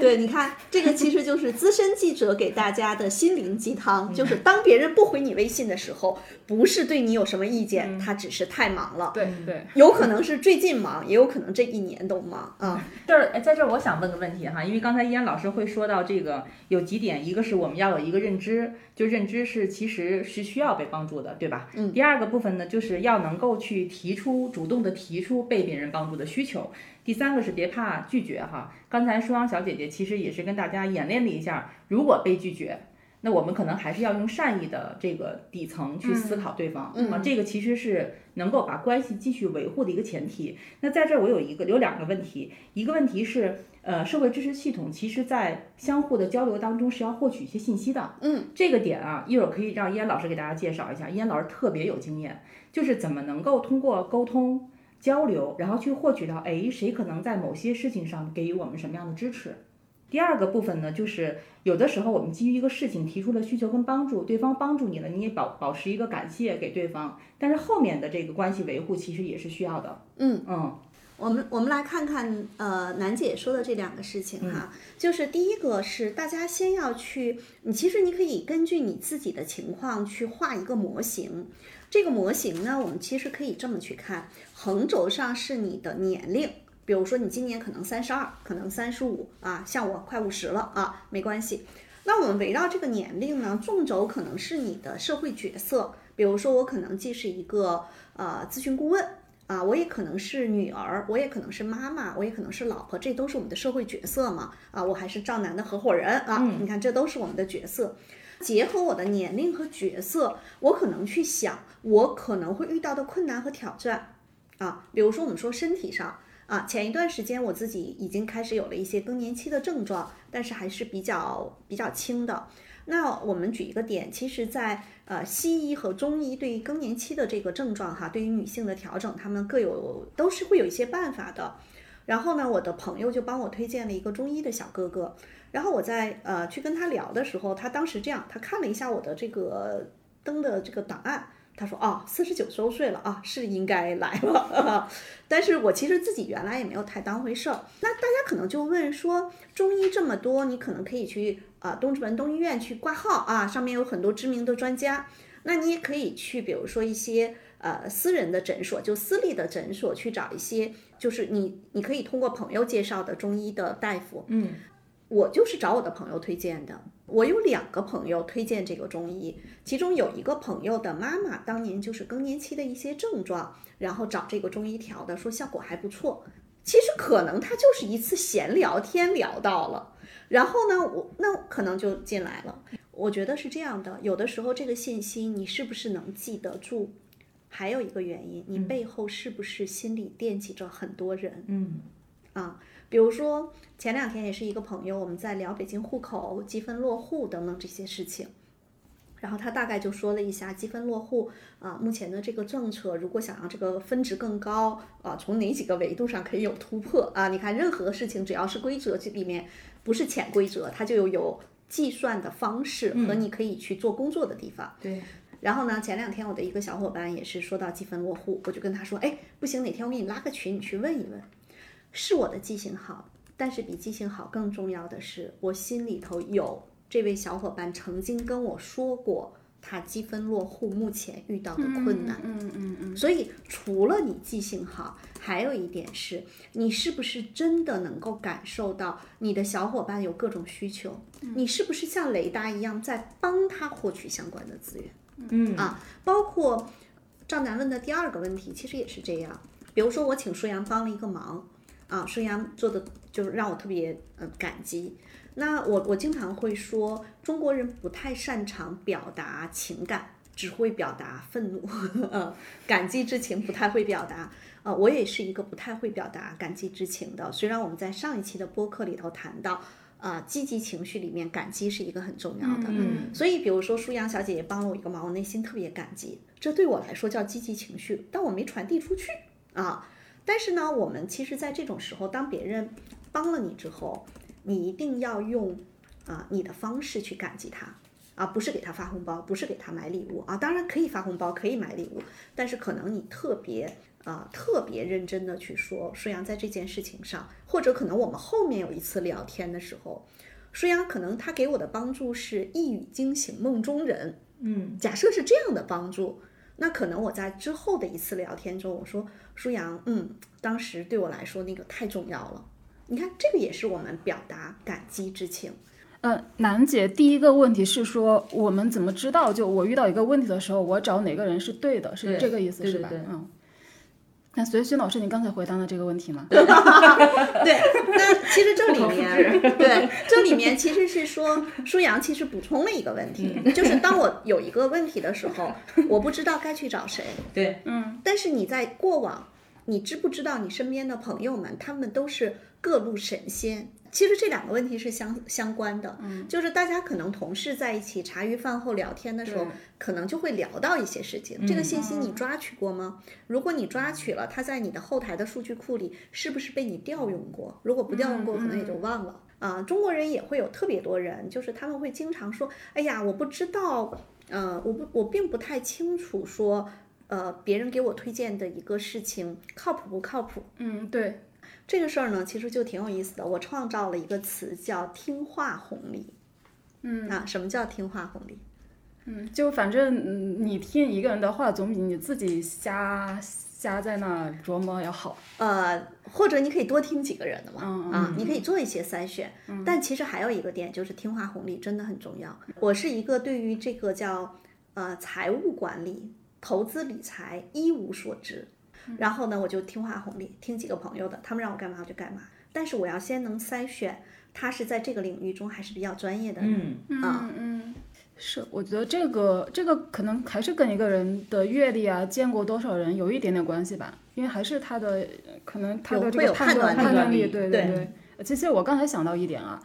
对，你看这个其实就是资深记者给大家的心灵鸡汤，就是当别人不回你微信的时候，不是对你有什么意见，他只是太忙了。对对，有可能是最近忙，也有可能这一年都忙啊。这儿在这儿，我想问个问题哈，因为刚才依然老师会说到这个有几点，一个是我们要有一个认知，就认知是其实是需要被帮助的，对吧？嗯。第二个部分呢，就是要能够去提出主动的提出被别人帮助的需求。第三个是别怕拒绝哈。刚才舒阳小姐姐其实也是跟大家演练了一下，如果被拒绝，那我们可能还是要用善意的这个底层去思考对方啊，这个其实是能够把关系继续维护的一个前提。那在这儿我有一个有两个问题，一个问题是，呃，社会支持系统其实在相互的交流当中是要获取一些信息的。嗯，这个点啊，一会儿可以让燕老师给大家介绍一下，燕老师特别有经验，就是怎么能够通过沟通。交流，然后去获取到，哎，谁可能在某些事情上给予我们什么样的支持？第二个部分呢，就是有的时候我们基于一个事情提出了需求跟帮助，对方帮助你了，你也保保持一个感谢给对方，但是后面的这个关系维护其实也是需要的。嗯嗯，我们我们来看看，呃，楠姐说的这两个事情哈，就是第一个是大家先要去，你其实你可以根据你自己的情况去画一个模型。这个模型呢，我们其实可以这么去看，横轴上是你的年龄，比如说你今年可能三十二，可能三十五啊，像我快五十了啊，没关系。那我们围绕这个年龄呢，纵轴可能是你的社会角色，比如说我可能既是一个呃咨询顾问啊，我也可能是女儿，我也可能是妈妈，我也可能是老婆，这都是我们的社会角色嘛啊，我还是赵楠的合伙人啊，你看这都是我们的角色。结合我的年龄和角色，我可能去想我可能会遇到的困难和挑战啊，比如说我们说身体上啊，前一段时间我自己已经开始有了一些更年期的症状，但是还是比较比较轻的。那我们举一个点，其实，在呃西医和中医对于更年期的这个症状哈，对于女性的调整，他们各有都是会有一些办法的。然后呢，我的朋友就帮我推荐了一个中医的小哥哥。然后我在呃去跟他聊的时候，他当时这样，他看了一下我的这个登的这个档案，他说：“啊，四十九周岁了啊，是应该来了。”但是我其实自己原来也没有太当回事儿。那大家可能就问说，中医这么多，你可能可以去啊东直门东医院去挂号啊，上面有很多知名的专家。那你也可以去，比如说一些呃私人的诊所，就私立的诊所去找一些，就是你你可以通过朋友介绍的中医的大夫，嗯。我就是找我的朋友推荐的。我有两个朋友推荐这个中医，其中有一个朋友的妈妈当年就是更年期的一些症状，然后找这个中医调的，说效果还不错。其实可能他就是一次闲聊天聊到了，然后呢，我那可能就进来了。我觉得是这样的，有的时候这个信息你是不是能记得住？还有一个原因，你背后是不是心里惦记着很多人？嗯，啊。比如说前两天也是一个朋友，我们在聊北京户口积分落户等等这些事情，然后他大概就说了一下积分落户啊，目前的这个政策，如果想让这个分值更高啊，从哪几个维度上可以有突破啊？你看任何事情只要是规则这里面不是潜规则，它就有有计算的方式和你可以去做工作的地方。对。然后呢，前两天我的一个小伙伴也是说到积分落户，我就跟他说，哎，不行，哪天我给你拉个群，你去问一问。是我的记性好，但是比记性好更重要的是，我心里头有这位小伙伴曾经跟我说过他积分落户目前遇到的困难。嗯嗯嗯，所以除了你记性好，还有一点是你是不是真的能够感受到你的小伙伴有各种需求，你是不是像雷达一样在帮他获取相关的资源？嗯啊，包括赵楠问的第二个问题，其实也是这样。比如说我请舒阳帮了一个忙，啊，舒阳做的就是让我特别嗯、感激。那我我经常会说，中国人不太擅长表达情感，只会表达愤怒，呃，感激之情不太会表达。呃，我也是一个不太会表达感激之情的。虽然我们在上一期的播客里头谈到，啊、积极情绪里面感激是一个很重要的。嗯所以，比如说舒阳小姐姐帮了我一个忙，我内心特别感激，这对我来说叫积极情绪，但我没传递出去啊。但是呢，我们其实，在这种时候，当别人帮了你之后，你一定要用啊你的方式去感激他啊，不是给他发红包，不是给他买礼物啊。当然可以发红包，可以买礼物，但是可能你特别啊特别认真的去说，舒阳在这件事情上，或者可能我们后面有一次聊天的时候，舒阳可能他给我的帮助是一语惊醒梦中人，嗯假设是这样的帮助，那可能我在之后的一次聊天中，我说舒阳，嗯，当时对我来说那个太重要了。你看，这个也是我们表达感激之情。呃，楠姐，第一个问题是说，我们怎么知道，就我遇到一个问题的时候，我找哪个人是对的，是这个意思是吧？对对对嗯。那所以薛老师，你刚才回答了这个问题吗？对，那其实这里面，对，这里面其实是说，舒阳其实补充了一个问题，就是当我有一个问题的时候，我不知道该去找谁，对，嗯但是你在过往，你知不知道你身边的朋友们，他们都是各路神仙？其实这两个问题是相相关的，嗯，就是大家可能同事在一起茶余饭后聊天的时候，可能就会聊到一些事情。这个信息你抓取过吗？如果你抓取了，它在你的后台的数据库里是不是被你调用过？如果不调用过，可能也就忘了。啊，中国人也会有特别多人，就是他们会经常说：“哎呀，我不知道，呃，我不，我并不太清楚说，呃，别人给我推荐的一个事情靠谱不靠谱。”嗯，对，这个事儿呢，其实就挺有意思的。我创造了一个词叫“听话红利”。嗯啊，什么叫听话红利？嗯，就反正嗯你听一个人的话，总比你自己瞎瞎在那琢磨要好。呃，或者你可以多听几个人的嘛，嗯啊，你可以做一些筛选。但其实还有一个点，就是听话红利真的很重要。我是一个对于这个叫呃财务管理、投资理财一无所知，然后呢，我就听话红利，听几个朋友的，他们让我干嘛我就干嘛。但是我要先能筛选他是在这个领域中还是比较专业的人。嗯啊嗯嗯，是，我觉得这个这个可能还是跟一个人的阅历啊，见过多少人有一点点关系吧，因为还是他的呃可能他的这个判断断判断力，力对对对。呃其实我刚才想到一点啊，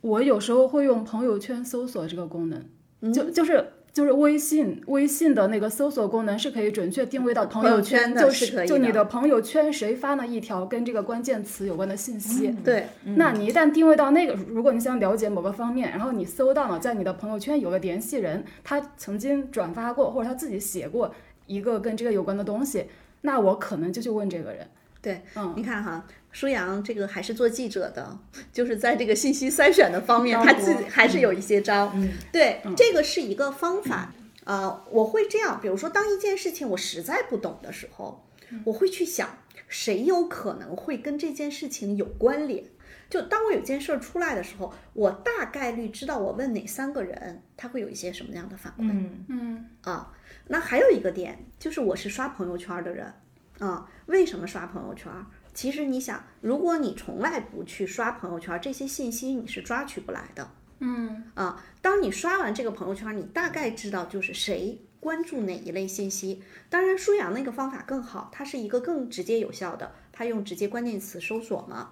我有时候会用朋友圈搜索这个功能，嗯就就是。就是微信，微信的那个搜索功能是可以准确定位到朋朋友友圈的就是就你的朋友圈谁发了一条跟这个关键词有关的信息，对，那你一旦定位到那个，如果你想了解某个方面，然后你搜到了在你的朋友圈有个联系人，他曾经转发过或者他自己写过一个跟这个有关的东西，那我可能就去问这个人。对，嗯你看哈，舒阳这个还是做记者的，就是在这个信息筛选的方面，他自己还是有一些招。嗯对，这个是一个方法。呃，我会这样，比如说，当一件事情我实在不懂的时候，我会去想，谁有可能会跟这件事情有关联。就当我有件事儿出来的时候，我大概率知道我问哪三个人，他会有一些什么样的反馈。嗯嗯啊，那还有一个点就是我是刷朋友圈的人啊。为什么刷朋友圈？其实你想，如果你从来不去刷朋友圈，这些信息你是抓取不来的嗯啊。当你刷完这个朋友圈，你大概知道就是谁关注哪一类信息。当然，舒阳那个方法更好，它是一个更直接有效的，它用直接关键词搜索嘛。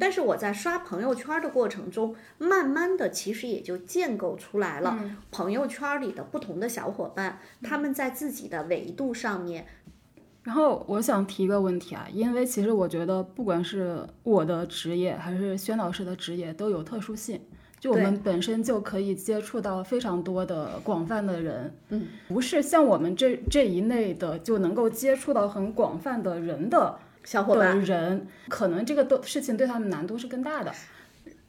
但是我在刷朋友圈的过程中，慢慢的其实也就建构出来了朋友圈里的不同的小伙伴，他们在自己的维度上面，然后我想提一个问题啊，因为其实我觉得不管是我的职业还是轩老师的职业都有特殊性。就我们本身就可以接触到非常多的广泛的人，嗯，不是像我们这这一类的就能够接触到很广泛的人的的小伙伴人，可能这个都事情对他们难度是更大的。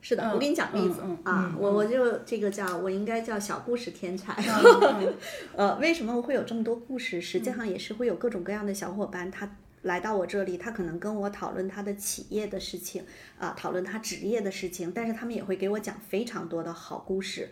是的，我给你讲例子、嗯啊，我我就这个叫我应该叫小故事天才。嗯 呃，为什么会有这么多故事？实际上也是会有各种各样的小伙伴，他来到我这里，他可能跟我讨论他的企业的事情啊，讨论他职业的事情，但是他们也会给我讲非常多的好故事。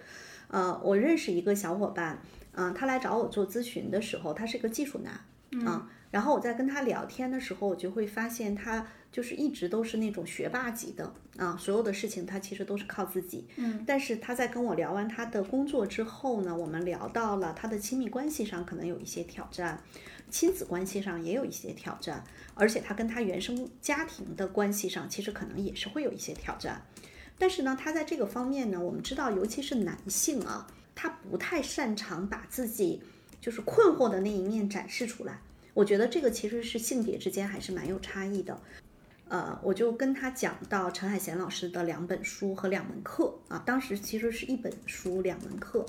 呃，我认识一个小伙伴，嗯、他来找我做咨询的时候，他是个技术男，啊、然后我在跟他聊天的时候，我就会发现他就是一直都是那种学霸级的啊，所有的事情他其实都是靠自己。嗯，但是他在跟我聊完他的工作之后呢，我们聊到了他的亲密关系上可能有一些挑战，亲子关系上也有一些挑战，而且他跟他原生家庭的关系上其实可能也是会有一些挑战。但是呢，他在这个方面呢，我们知道，尤其是男性啊，他不太擅长把自己就是困惑的那一面展示出来。我觉得这个其实是性别之间还是蛮有差异的。呃，我就跟他讲到陈海贤老师的两本书和两门课啊，当时其实是一本书两门课，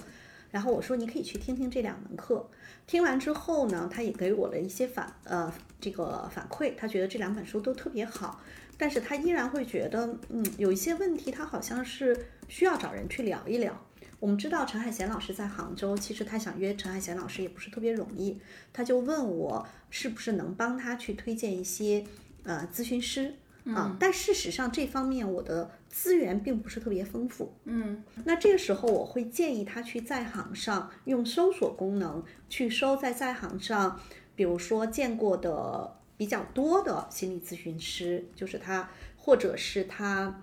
然后我说你可以去听听这两门课。听完之后呢，他也给我了一些反呃这个反馈，他觉得这两本书都特别好，但是他依然会觉得嗯有一些问题，他好像是需要找人去聊一聊。我们知道陈海贤老师在杭州，其实他想约陈海贤老师也不是特别容易，他就问我是不是能帮他去推荐一些呃咨询师啊，但事实上这方面我的资源并不是特别丰富。嗯，那这个时候我会建议他去在行上用搜索功能去搜在在行上，比如说见过的比较多的心理咨询师，就是他或者是他。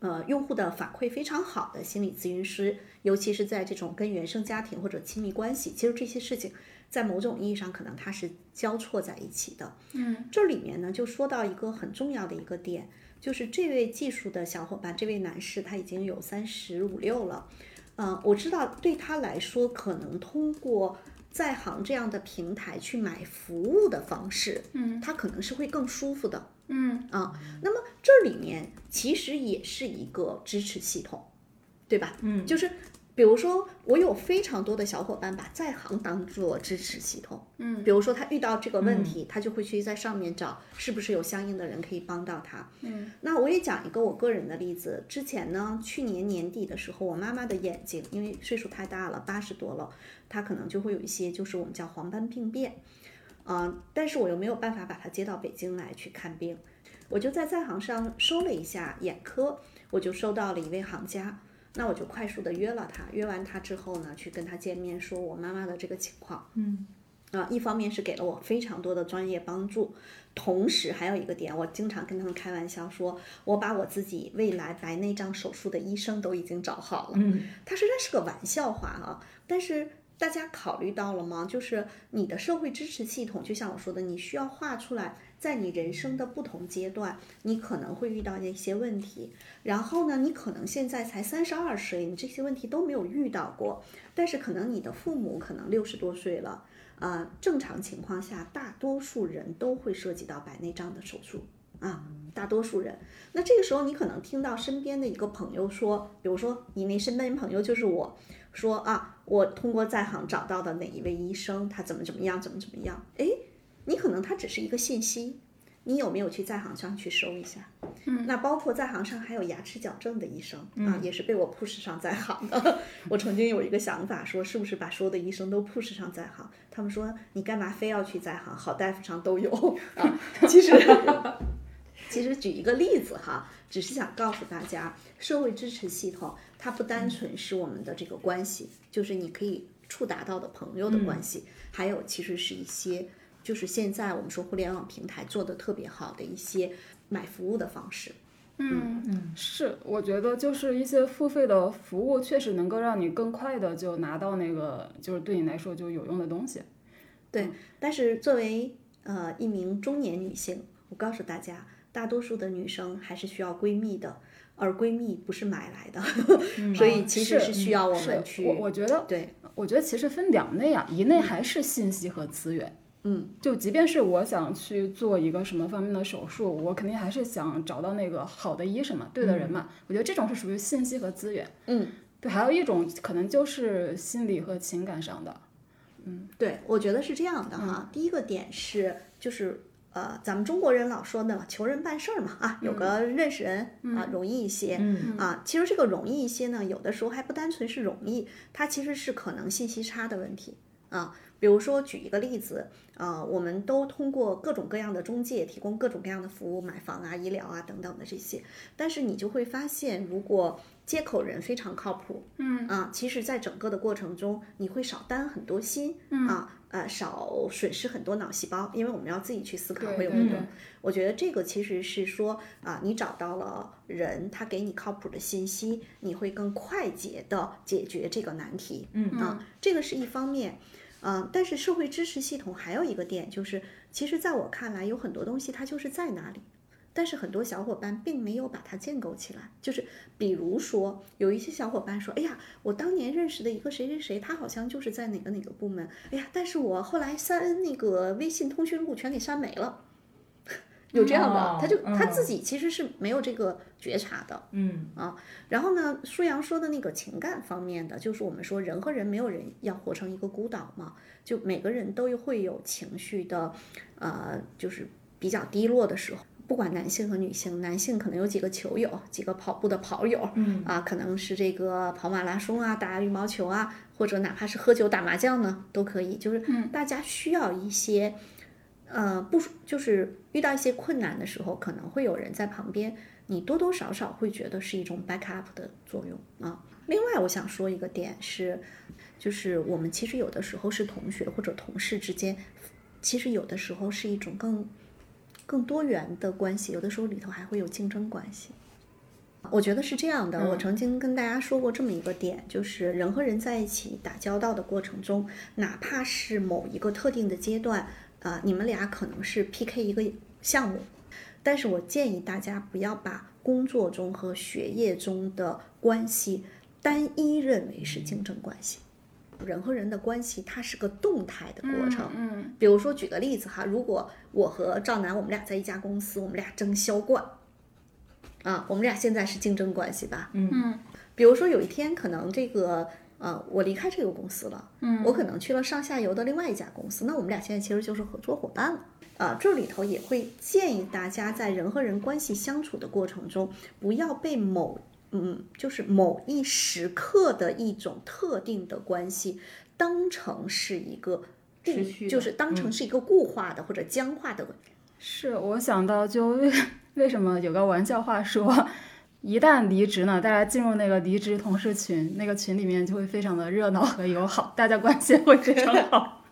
呃，用户的反馈非常好的心理咨询师，尤其是在这种跟原生家庭或者亲密关系，其实这些事情在某种意义上可能它是交错在一起的。嗯，这里面呢就说到一个很重要的一个点，就是这位技术的小伙伴，这位男士他已经有三十五六了。嗯、我知道对他来说，可能通过在行这样的平台去买服务的方式，嗯，它可能是会更舒服的。嗯啊，那么这里面其实也是一个支持系统，对吧？嗯就是比如说，我有非常多的小伙伴把在行当做支持系统，嗯，比如说他遇到这个问题，他就会去在上面找是不是有相应的人可以帮到他。嗯，那我也讲一个我个人的例子，之前呢，去年年底的时候，我妈妈的眼睛因为岁数太大了，八十多了，她可能就会有一些就是我们叫黄斑病变。嗯，但是我又没有办法把她接到北京来去看病，我就在在行上搜了一下眼科，我就收到了一位行家，那我就快速的约了他，约完他之后呢，去跟他见面，说我妈妈的这个情况，嗯啊，一方面是给了我非常多的专业帮助，同时还有一个点，我经常跟他们开玩笑说，我把我自己未来白内障手术的医生都已经找好了，嗯它虽然是个玩笑话啊，但是大家考虑到了吗？就是你的社会支持系统，就像我说的，你需要画出来，在你人生的不同阶段，你可能会遇到的一些问题。然后呢，你可能现在才三十二岁，你这些问题都没有遇到过，但是可能你的父母可能六十多岁了。啊，正常情况下，大多数人都会涉及到白内障的手术啊，大多数人。那这个时候，你可能听到身边的一个朋友说，比如说你那身边朋友就是我说啊，我通过在行找到的哪一位医生，他怎么怎么样，怎么怎么样。诶，你可能它只是一个信息，你有没有去在行上去搜一下？嗯，那包括在行上还有牙齿矫正的医生、啊，也是被我 push 上在行的。我曾经有一个想法，说是不是把所有的医生都 push 上在行？他们说你干嘛非要去在行？好大夫上都有啊。其实，其实举一个例子哈，只是想告诉大家，社会支持系统它不单纯是我们的这个关系，就是你可以触达到的朋友的关系，还有其实是一些。就是现在我们说互联网平台做的特别好的一些买服务的方式，嗯嗯，是，我觉得就是一些付费的服务，确实能够让你更快的就拿到那个，就是对你来说就有用的东西。对，但是作为呃一名中年女性，我告诉大家，大多数的女生还是需要闺蜜的，而闺蜜不是买来的，所以其实是需要我们去。我我觉得，对，我觉得其实分两类啊，一类还是信息和资源。嗯，就即便是我想去做一个什么方面的手术，我肯定还是想找到那个好的医生嘛，对的人嘛。我觉得这种是属于信息和资源。嗯，对，还有一种可能就是心理和情感上的。嗯对，我觉得是这样的哈。第一个点是，就是呃，咱们中国人老说的求人办事儿嘛，啊，有个认识人啊，容易一些。嗯啊，其实这个容易一些呢，有的时候还不单纯是容易，它其实是可能信息差的问题啊。比如说举一个例子，呃，我们都通过各种各样的中介提供各种各样的服务，买房啊、医疗啊等等的这些，但是你就会发现，如果接口人非常靠谱，嗯啊，其实在整个的过程中，你会少担很多心，嗯啊，呃，少损失很多脑细胞，因为我们要自己去思考，会有很多。我觉得这个其实是说啊，你找到了人，他给你靠谱的信息，你会更快捷的解决这个难题，嗯啊，这个是一方面。嗯，但是社会支持系统还有一个点就是，其实在我看来，有很多东西它就是在那里，但是很多小伙伴并没有把它建构起来。就是比如说，有一些小伙伴说：“哎呀，我当年认识的一个谁谁谁，他好像就是在哪个哪个部门。哎呀，但是我后来删那个微信通讯录全给删没了。”有这样的，他就他自己其实是没有这个觉察的。嗯啊，然后呢，舒阳说的那个情感方面的，就是我们说人和人没有人要活成一个孤岛嘛，就每个人都会有情绪的，呃，就是比较低落的时候。不管男性和女性，男性可能有几个球友，几个跑步的跑友，嗯啊，可能是这个跑马拉松啊，打羽毛球啊，或者哪怕是喝酒打麻将呢，都可以。就是大家需要一些。呃，不就是遇到一些困难的时候，可能会有人在旁边，你多多少少会觉得是一种 backup 的作用啊。另外，我想说一个点是，就是我们其实有的时候是同学或者同事之间，其实有的时候是一种更更多元的关系，有的时候里头还会有竞争关系。我觉得是这样的，我曾经跟大家说过这么一个点，就是人和人在一起打交道的过程中，哪怕是某一个特定的阶段。啊，你们俩可能是 PK 一个项目，但是我建议大家不要把工作中和学业中的关系单一认为是竞争关系。人和人的关系它是个动态的过程。嗯，比如说举个例子哈，如果我和赵楠我们俩在一家公司，我们俩争销冠，啊，我们俩现在是竞争关系吧？嗯，比如说有一天可能这个。呃，我离开这个公司了，嗯，我可能去了上下游的另外一家公司，那我们俩现在其实就是合作伙伴了。啊，这里头也会建议大家在人和人关系相处的过程中，不要被某嗯，就是某一时刻的一种特定的关系当成是一个持续，就是当成是一个固化的或者僵化的。是我想到就为 为什么有个玩笑话说。一旦离职呢，大家进入那个离职同事群，那个群里面就会非常的热闹和友好，大家关系会非常好。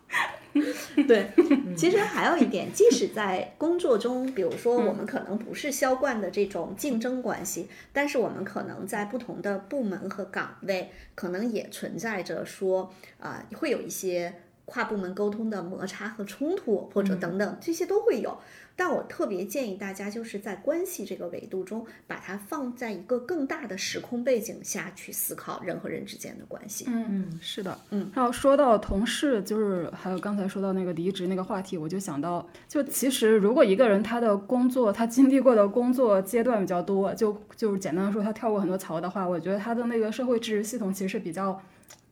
对，其实还有一点，即使在工作中，比如说我们可能不是销冠的这种竞争关系，但是我们可能在不同的部门和岗位，可能也存在着说啊，会有一些跨部门沟通的摩擦和冲突，或者等等，这些都会有。但我特别建议大家，就是在关系这个维度中，把它放在一个更大的时空背景下去思考人和人之间的关系。嗯嗯，是的，嗯。然后说到同事，就是还有刚才说到那个离职那个话题，我就想到，就其实如果一个人他的工作，他经历过的工作阶段比较多，就就是简单的说他跳过很多槽的话，我觉得他的那个社会支持系统其实是比较。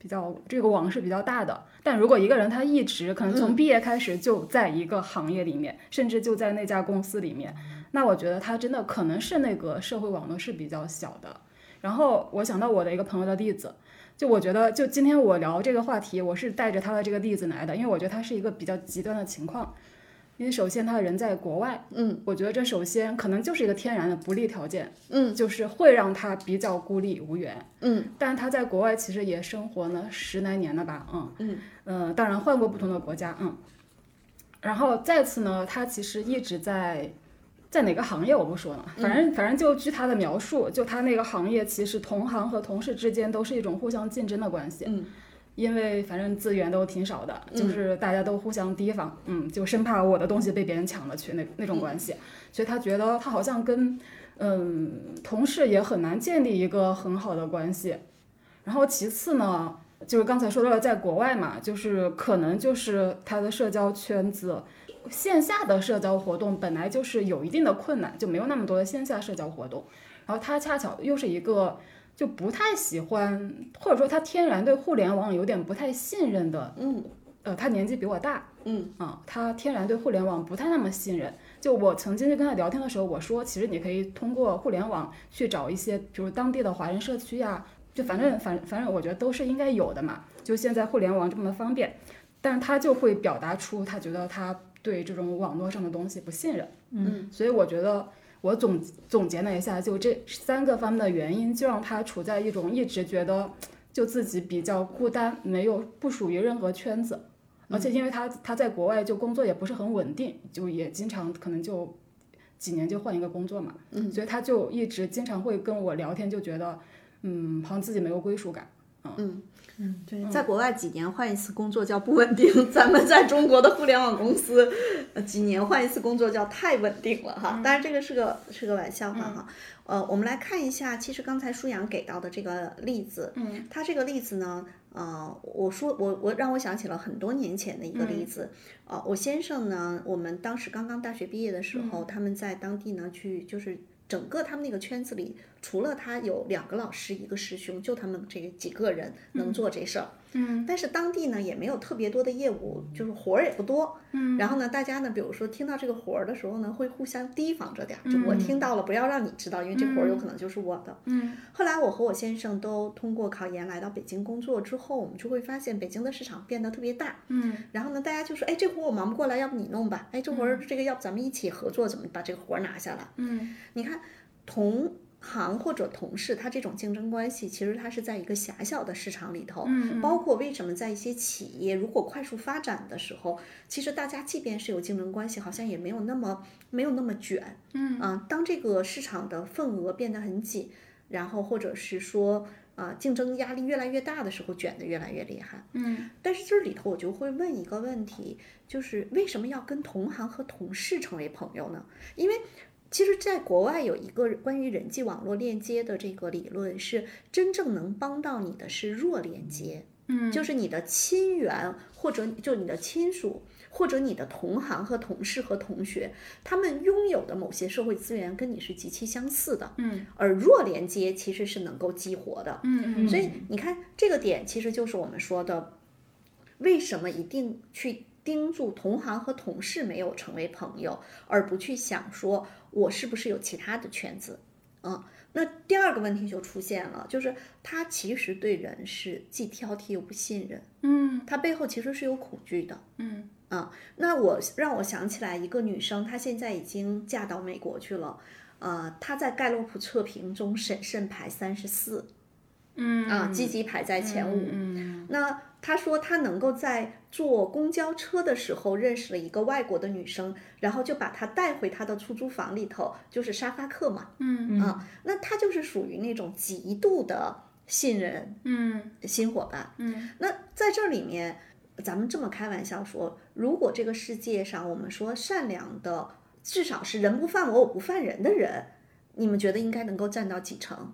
比较这个网是比较大的，但如果一个人他一直可能从毕业开始就在一个行业里面，甚至就在那家公司里面，那我觉得他真的可能是那个社会网络是比较小的。然后我想到我的一个朋友的例子，就我觉得就今天我聊这个话题，我是带着他的这个例子来的，因为我觉得他是一个比较极端的情况。因为首先他人在国外，嗯，我觉得这首先可能就是一个天然的不利条件，嗯，就是会让他比较孤立无援，嗯，但他在国外其实也生活了十来年了吧，嗯嗯，呃，当然换过不同的国家，嗯，然后再次呢，他其实一直在在哪个行业我不说了，反正反正就据他的描述，就他那个行业其实同行和同事之间都是一种互相竞争的关系，嗯。因为反正资源都挺少的，就是大家都互相提防，嗯，就生怕我的东西被别人抢了去那那种关系，所以他觉得他好像跟嗯同事也很难建立一个很好的关系。然后其次呢，就是刚才说到了，在国外嘛，就是可能就是他的社交圈子，线下的社交活动本来就是有一定的困难，就没有那么多的线下社交活动。然后他恰巧又是一个就不太喜欢，或者说他天然对互联网有点不太信任的，嗯呃，他年纪比我大，嗯啊、他天然对互联网不太那么信任。就我曾经就跟他聊天的时候，我说，其实你可以通过互联网去找一些，比如当地的华人社区呀、就反正反反正我觉得都是应该有的嘛。就现在互联网这么方便，但是他就会表达出他觉得他对这种网络上的东西不信任。嗯，所以我觉得我总总结了一下，就这三个方面的原因，就让他处在一种一直觉得就自己比较孤单，没有不属于任何圈子。而且因为他他在国外就工作也不是很稳定，就也经常可能就几年就换一个工作嘛，嗯，所以他就一直经常会跟我聊天，就觉得嗯，好像自己没有归属感。对，在国外几年换一次工作叫不稳定，咱们在中国的互联网公司，呃，几年换一次工作叫太稳定了哈。当然这个是个是个玩笑话哈。呃，我们来看一下，其实刚才舒阳给到的这个例子，嗯，他这个例子呢，呃，我说我我让我想起了很多年前的一个例子，呃，我先生呢，我们当时刚刚大学毕业的时候，他们在当地呢去就是。整个他们那个圈子里，除了他有两个老师，一个师兄，就他们这几个人能做这事儿。嗯，但是当地呢也没有特别多的业务，就是活儿也不多。嗯，然后呢，大家呢，比如说听到这个活儿的时候呢，会互相提防着点儿，就我听到了，不要让你知道，因为这活儿有可能就是我的。嗯，后来我和我先生都通过考研来到北京工作之后，我们就会发现北京的市场变得特别大。嗯，然后呢，大家就说，哎，这活儿我忙不过来，要不你弄吧？哎，这活儿这个要不咱们一起合作，怎么把这个活儿拿下来？嗯，你看同。行或者同事，他这种竞争关系，其实它是在一个狭小的市场里头。嗯，包括为什么在一些企业如果快速发展的时候，其实大家即便是有竞争关系，好像也没有那么没有那么卷。嗯啊，当这个市场的份额变得很紧，然后或者是说啊竞争压力越来越大的时候，卷得越来越厉害。嗯，但是这里头我就会问一个问题，就是为什么要跟同行和同事成为朋友呢？因为其实，在国外有一个关于人际网络链接的这个理论，是真正能帮到你的是弱链接，嗯，就是你的亲缘或者就你的亲属或者你的同行和同事和同学，他们拥有的某些社会资源跟你是极其相似的，嗯，而弱连接其实是能够激活的，嗯嗯，所以你看这个点其实就是我们说的，为什么一定去。盯住同行和同事没有成为朋友，而不去想说我是不是有其他的圈子，嗯，那第二个问题就出现了，就是他其实对人是既挑剔又不信任，嗯，他背后其实是有恐惧的，嗯。啊，那我让我想起来一个女生，她现在已经嫁到美国去了，呃，她在盖洛普测评中审慎排三十四，嗯。啊，积极排在前五，嗯。那她说他能够在坐公交车的时候认识了一个外国的女生，然后就把她带回她的出租房里头，就是沙发客嘛，嗯啊，那他就是属于那种极度的信任嗯新伙伴。嗯那在这里面，咱们这么开玩笑说，如果这个世界上我们说善良的，至少是人不犯我，我不犯人的人，你们觉得应该能够占到几成？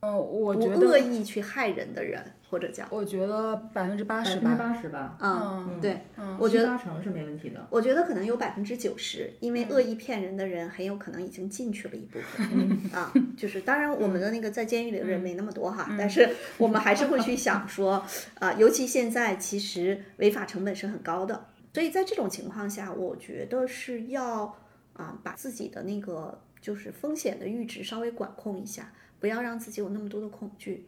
嗯，我不觉得恶意去害人的人，或者叫我觉得百分之八十百分之吧，八十吧，啊、嗯对，嗯我觉得七八成是没问题的。我觉得可能有百分之九十，因为恶意骗人的人很有可能已经进去了一部分 啊。就是当然，我们的那个在监狱里的人没那么多哈，但是我们还是会去想说，啊，尤其现在其实违法成本是很高的，所以在这种情况下，我觉得是要啊把自己的那个就是风险的阈值稍微管控一下，不要让自己有那么多的恐惧。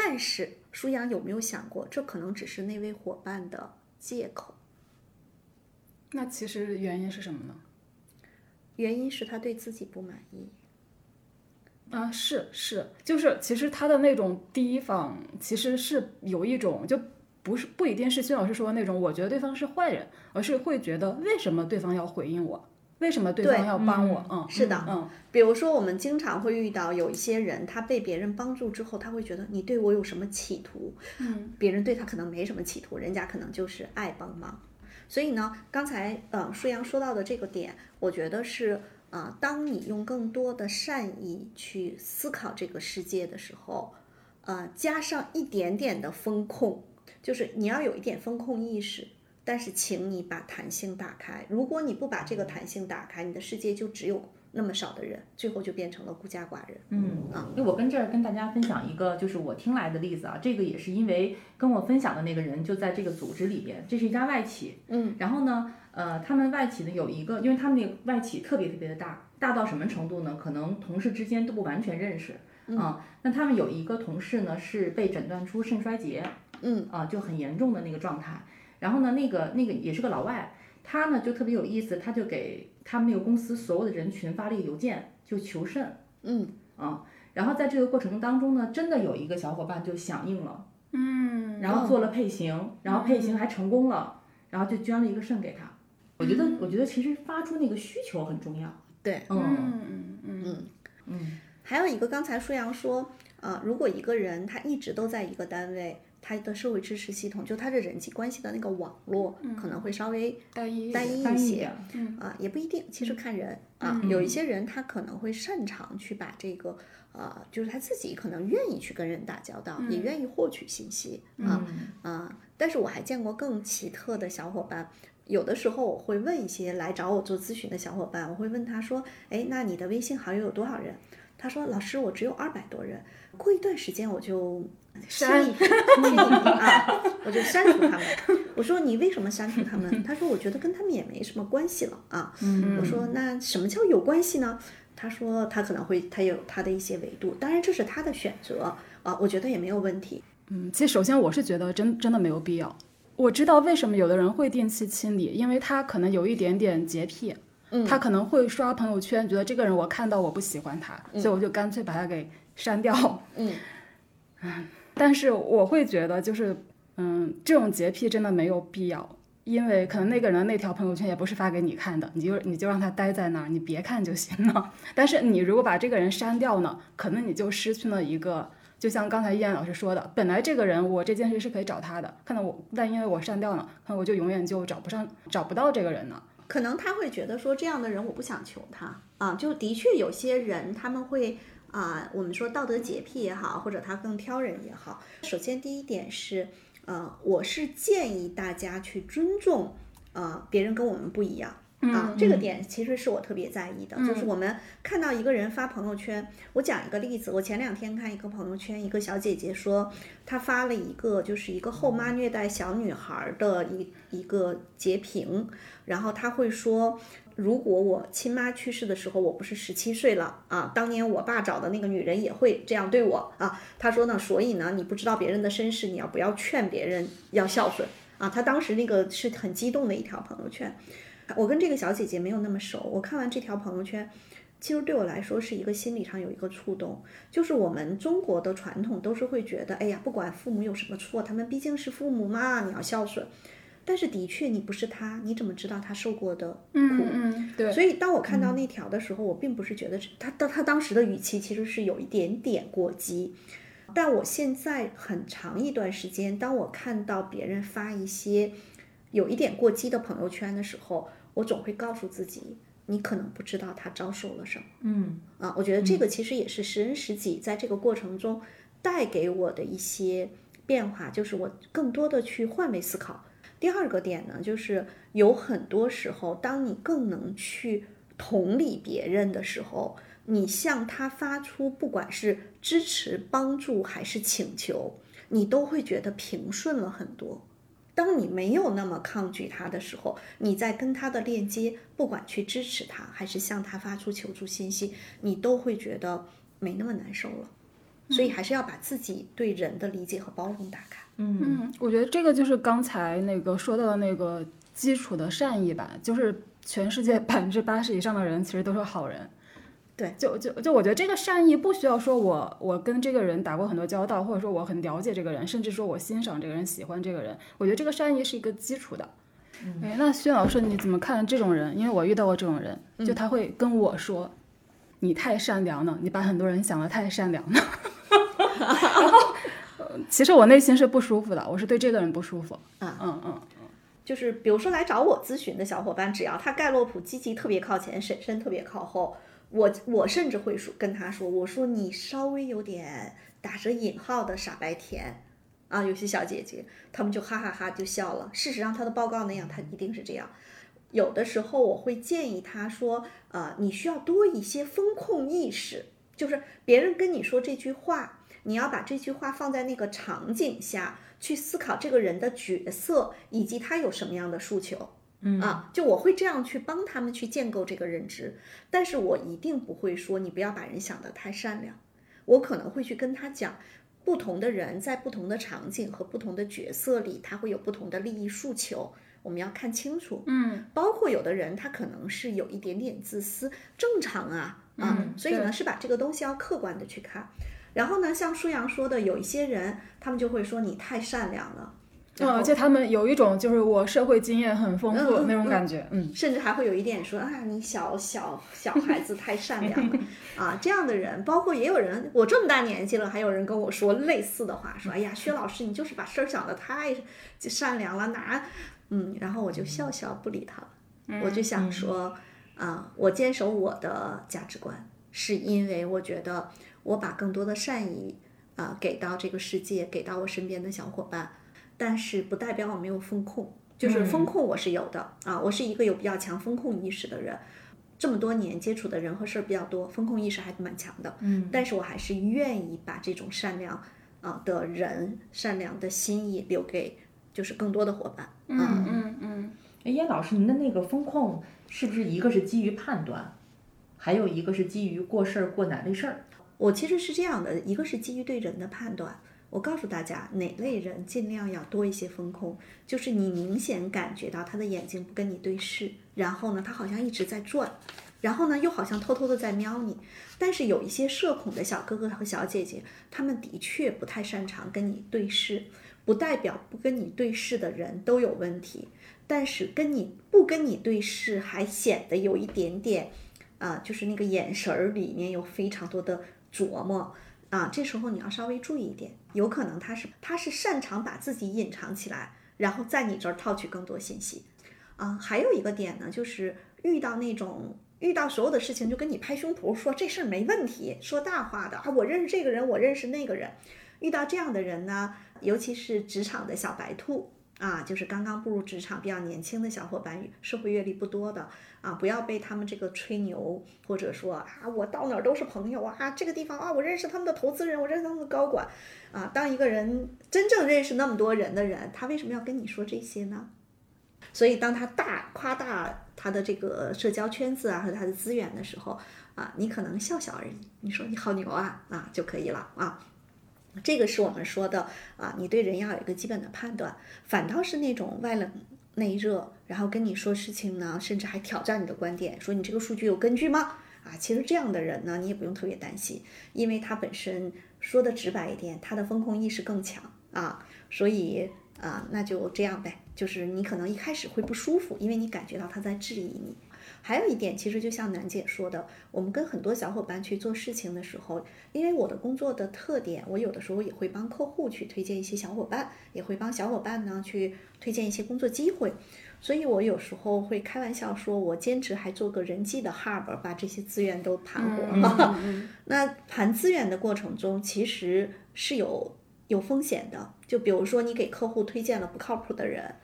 但是舒阳有没有想过，这可能只是那位伙伴的借口？那其实原因是什么呢？原因是他对自己不满意。啊，是是，就是其实他的那种提防，其实是有一种就不是不一定是薛老师说的那种，我觉得对方是坏人，而是会觉得为什么对方要回应我，为什么对方要帮我？嗯，是的，嗯，比如说我们经常会遇到有一些人，他被别人帮助之后，他会觉得你对我有什么企图？嗯，别人对他可能没什么企图，人家可能就是爱帮忙。所以呢，刚才呃舒阳说到的这个点，我觉得是啊、呃当你用更多的善意去思考这个世界的时候，呃，加上一点点的风控，就是你要有一点风控意识，但是请你把弹性打开。如果你不把这个弹性打开，你的世界就只有那么少的人，最后就变成了孤家寡人。嗯啊，那我跟这儿跟大家分享一个，就是我听来的例子啊，这个也是因为跟我分享的那个人就在这个组织里边，这是一家外企，嗯，然后呢，呃，他们外企呢有一个，因为他们那个外企特别特别的大，大到什么程度呢？可能同事之间都不完全认识，啊、那他们有一个同事呢是被诊断出肾衰竭，嗯，啊、就很严重的那个状态，然后呢，那个那个也是个老外，他呢就特别有意思，他就给他们那个公司所有的人群发了一个邮件，就求肾。嗯啊，然后在这个过程当中呢，真的有一个小伙伴就响应了，嗯，然后做了配型，然后配型还成功了，然后就捐了一个肾给他。我觉得，我觉得其实发出那个需求很重要。对，嗯嗯嗯嗯嗯还有一个，刚才舒阳说，啊，如果一个人他一直都在一个单位，他的社会支持系统，就他的人际关系的那个网络，可能会稍微单一单一一些。啊，也不一定，其实看人啊，有一些人他可能会擅长去把这个，呃，就是他自己可能愿意去跟人打交道，也愿意获取信息啊啊。但是我还见过更奇特的小伙伴。有的时候我会问一些来找我做咨询的小伙伴，我会问他说：“哎，那你的微信好友有多少人？”他说：“老师，我只有二百多人。”过一段时间我就删 啊，我就删除他们。我说：“你为什么删除他们？”他说：“我觉得跟他们也没什么关系了啊。”我说：“那什么叫有关系呢？”他说：“他可能会他有他的一些维度，当然这是他的选择啊，我觉得也没有问题。嗯，其实首先我是觉得真真的没有必要。我知道为什么有的人会定期清理，因为他可能有一点点洁癖，嗯他可能会刷朋友圈，觉得这个人我看到我不喜欢他，所以我就干脆把他给删掉。嗯 但是我会觉得就是，嗯，这种洁癖真的没有必要，因为可能那个人那条朋友圈也不是发给你看的，你就你就让他待在那儿，你别看就行了。但是你如果把这个人删掉呢，可能你就失去了一个。就像刚才易安老师说的，本来这个人我这件事是可以找他的，看到我但因为我删掉了，可能我就永远就找不上找不到这个人了。可能他会觉得说这样的人我不想求他啊，就的确有些人他们会啊，我们说道德洁癖也好，或者他更挑人也好。首先第一点是，呃，我是建议大家去尊重呃别人跟我们不一样。啊，这个点其实是我特别在意的，就是我们看到一个人发朋友圈，我讲一个例子，我前两天看一个朋友圈，一个小姐姐说，她发了一个就是一个后妈虐待小女孩的一一个截屏，然后她会说。如果我亲妈去世的时候，我不是十七岁了啊，当年我爸找的那个女人也会这样对我啊。她说呢，所以呢，你不知道别人的身世，你要不要劝别人要孝顺啊？她当时那个是很激动的一条朋友圈。我跟这个小姐姐没有那么熟，我看完这条朋友圈，其实对我来说是一个心理上有一个触动，就是我们中国的传统都是会觉得，哎呀，不管父母有什么错，他们毕竟是父母嘛，你要孝顺。但是的确，你不是他，你怎么知道他受过的苦？嗯，对。所以当我看到那条的时候，我并不是觉得他他他当时的语气其实是有一点点过激，但我现在很长一段时间，当我看到别人发一些有一点过激的朋友圈的时候，我总会告诉自己，你可能不知道他遭受了什么。嗯啊，我觉得这个其实也是识人识己，在这个过程中带给我的一些变化，就是我更多的去换位思考。第二个点呢，就是有很多时候，当你更能去同理别人的时候，你向他发出不管是支持、帮助还是请求，你都会觉得平顺了很多。当你没有那么抗拒他的时候，你在跟他的链接，不管去支持他，还是向他发出求助信息，你都会觉得没那么难受了。所以还是要把自己对人的理解和包容打开。嗯嗯，我觉得这个就是刚才那个说到的那个基础的善意吧，就是全世界百分之八十以上的人其实都是好人。对，就就就我觉得这个善意不需要说我我跟这个人打过很多交道，或者说我很了解这个人，甚至说我欣赏这个人、喜欢这个人，我觉得这个善意是一个基础的。哎，那薛老师你怎么看这种人？因为我遇到过这种人，就他会跟我说：“你太善良了，你把很多人想的太善良了。”然后，呃其实我内心是不舒服的，我是对这个人不舒服。啊嗯嗯，就是比如说来找我咨询的小伙伴，只要他盖洛普积极特别靠前，审慎特别靠后，我我甚至会说跟他说，我说你稍微有点打着引号的傻白甜啊，有些小姐姐她们就哈哈哈就笑了。事实上，她的报告那样，她一定是这样。有的时候我会建议她说，呃，你需要多一些风控意识，就是别人跟你说这句话，你要把这句话放在那个场景下去思考这个人的角色以及他有什么样的诉求。嗯啊，就我会这样去帮他们去建构这个认知，但是我一定不会说你不要把人想得太善良，我可能会去跟他讲，不同的人在不同的场景和不同的角色里，他会有不同的利益诉求，我们要看清楚。嗯，包括有的人他可能是有一点点自私，正常啊啊，嗯所以呢是把这个东西要客观的去看。然后呢，像舒阳说的，有一些人他们就会说你太善良了。然嗯，后而且他们有一种就是我社会经验很丰富的那种感觉，嗯，甚至还会有一点说啊，你小小小孩子太善良了。啊，这样的人，包括也有人，我这么大年纪了，还有人跟我说类似的话，说 哎呀，薛老师你就是把事儿想的太善良了，哪，嗯，然后我就笑笑不理他了，我就想说啊，我坚守我的价值观，是因为我觉得我把更多的善意啊给到这个世界，给到我身边的小伙伴。但是不代表我没有风控，就是风控我是有的、啊，我是一个有比较强风控意识的人。这么多年接触的人和事儿比较多，风控意识还蛮强的。嗯，但是我还是愿意把这种善良啊的人、善良的心意留给就是更多的伙伴。嗯啊嗯嗯，哎，燕老师，您的那个风控是不是一个是基于判断，还有一个是基于过事儿过哪类事儿？我其实是这样的，一个是基于对人的判断，我告诉大家哪类人尽量要多一些风控，就是你明显感觉到他的眼睛不跟你对视，然后呢，他好像一直在转，然后呢，又好像偷偷的在瞄你。但是有一些社恐的小哥哥和小姐姐，他们的确不太擅长跟你对视，不代表不跟你对视的人都有问题，但是跟你不跟你对视，还显得有一点点。啊，就是那个眼神儿里面有非常多的琢磨啊，这时候你要稍微注意一点，有可能他是他是擅长把自己隐藏起来，然后在你这儿套取更多信息啊。还有一个点呢，就是遇到那种遇到所有的事情就跟你拍胸脯说这事儿没问题，说大话的啊，我认识这个人，我认识那个人，遇到这样的人呢，尤其是职场的小白兔。啊，就是刚刚步入职场、比较年轻的小伙伴，社会阅历不多的啊，不要被他们这个吹牛，或者说啊，我到哪儿都是朋友啊，这个地方啊，我认识他们的投资人，我认识他们的高管，啊，当一个人真正认识那么多人的人，他为什么要跟你说这些呢？所以，当他大夸大他的这个社交圈子啊和他的资源的时候，啊，你可能笑笑而已，你说你好牛啊啊就可以了啊。这个是我们说的啊，你对人要有一个基本的判断。反倒是那种外冷内热，然后跟你说事情呢，甚至还挑战你的观点，说你这个数据有根据吗？啊，其实这样的人呢，你也不用特别担心，因为他本身说的直白一点，他的风控意识更强啊，所以啊，那就这样呗。就是你可能一开始会不舒服，因为你感觉到他在质疑你。还有一点，其实就像楠姐说的，我们跟很多小伙伴去做事情的时候，因为我的工作的特点，我有的时候也会帮客户去推荐一些小伙伴，也会帮小伙伴呢去推荐一些工作机会，所以我有时候会开玩笑说，我兼职还做个人际的 hub，把这些资源都盘活。嗯 那盘资源的过程中，其实是有有风险的，就比如说你给客户推荐了不靠谱的人，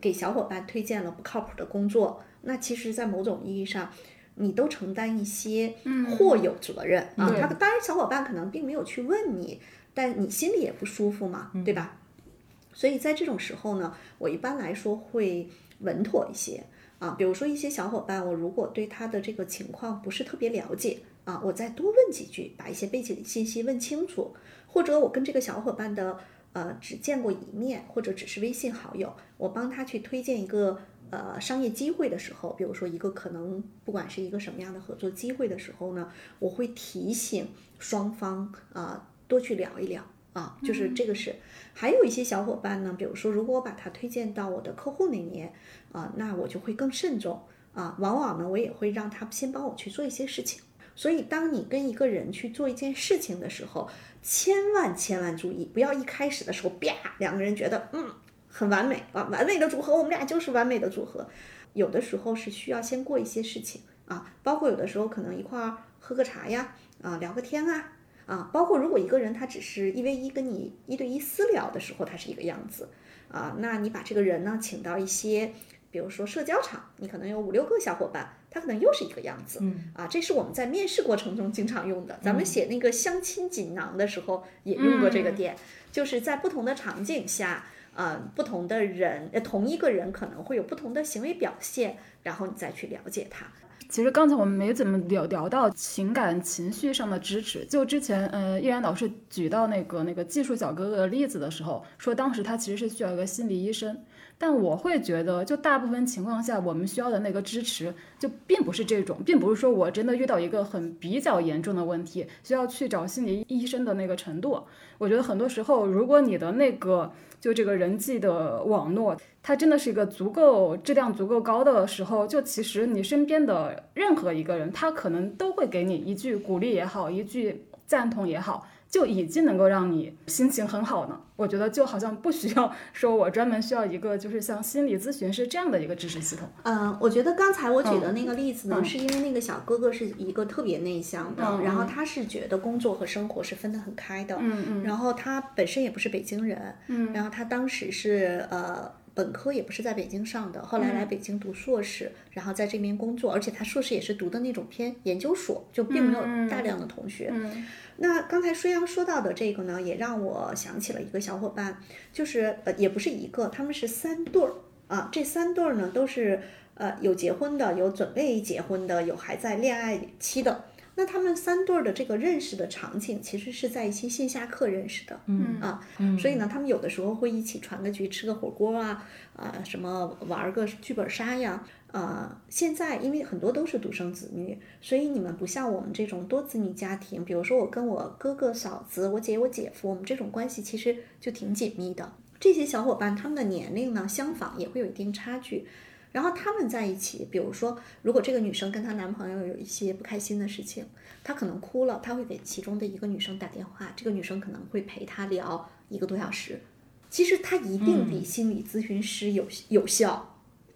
给小伙伴推荐了不靠谱的工作。那其实，在某种意义上，你都承担一些或有责任、啊。对他当然，小伙伴可能并没有去问你，但你心里也不舒服嘛，对吧？所以在这种时候呢，我一般来说会稳妥一些啊。比如说一些小伙伴，我如果对他的这个情况不是特别了解啊，我再多问几句，把一些背景信息问清楚，或者我跟这个小伙伴的呃只见过一面，或者只是微信好友，我帮他去推荐一个。呃，商业机会的时候，比如说一个可能不管是一个什么样的合作机会的时候呢，我会提醒双方啊、多去聊一聊啊，就是这个是。还有一些小伙伴呢，比如说如果我把他推荐到我的客户那边啊，那我就会更慎重啊，往往呢我也会让他先帮我去做一些事情。所以，当你跟一个人去做一件事情的时候，千万千万注意，不要一开始的时候啪，两个人觉得嗯。很完美啊，完美的组合，我们俩就是完美的组合。有的时候是需要先过一些事情啊，包括有的时候可能一块儿喝个茶呀，啊聊个天啊，啊，包括如果一个人他只是一 v 一跟你一对一私聊的时候，他是一个样子啊，那你把这个人呢请到一些，比如说社交场，你可能有五六个小伙伴，他可能又是一个样子，嗯啊，这是我们在面试过程中经常用的，咱们写那个相亲锦囊的时候也用过这个点，就是在不同的场景下。呃，不同的人，呃，同一个人可能会有不同的行为表现，然后你再去了解他。其实刚才我们没怎么聊聊到情感情绪上的支持。就之前，呃，依然老师举到那个那个技术小哥哥的例子的时候，说当时他其实是需要一个心理医生。但我会觉得，就大部分情况下，我们需要的那个支持，就并不是这种，并不是说我真的遇到一个很比较严重的问题，需要去找心理医生的那个程度。我觉得很多时候，如果你的那个就这个人际的网络，它真的是一个足够质量足够高的时候，就其实你身边的任何一个人，他可能都会给你一句鼓励也好，一句赞同也好。就已经能够让你心情很好呢。我觉得就好像不需要说，我专门需要一个就是像心理咨询师这样的一个知识系统。嗯，我觉得刚才我举的那个例子呢，是因为那个小哥哥是一个特别内向的，然后他是觉得工作和生活是分得很开的，嗯嗯，然后他本身也不是北京人，嗯，然后他当时是呃本科也不是在北京上的，后来来北京读硕士，然后在这边工作，而且他硕士也是读的那种偏研究所，就并没有大量的同学。嗯那刚才舒阳说到的这个呢，也让我想起了一个小伙伴，就是呃，也不是一个，他们是三对儿啊。这三对儿呢，都是呃有结婚的，有准备结婚的，有还在恋爱期的。那他们三对儿的这个认识的场景，其实是在一些线下课认识的，嗯啊，所以呢，他们有的时候会一起传个局，吃个火锅啊，啊，什么玩个剧本杀呀。呃，现在因为很多都是独生子女，所以你们不像我们这种多子女家庭。比如说我跟我哥哥嫂子、我姐我姐夫，我们这种关系其实就挺紧密的。这些小伙伴他们的年龄呢相仿，也会有一定差距。然后他们在一起，比如说如果这个女生跟她男朋友有一些不开心的事情，她可能哭了，她会给其中的一个女生打电话，这个女生可能会陪她聊一个多小时。其实她一定比心理咨询师有有效。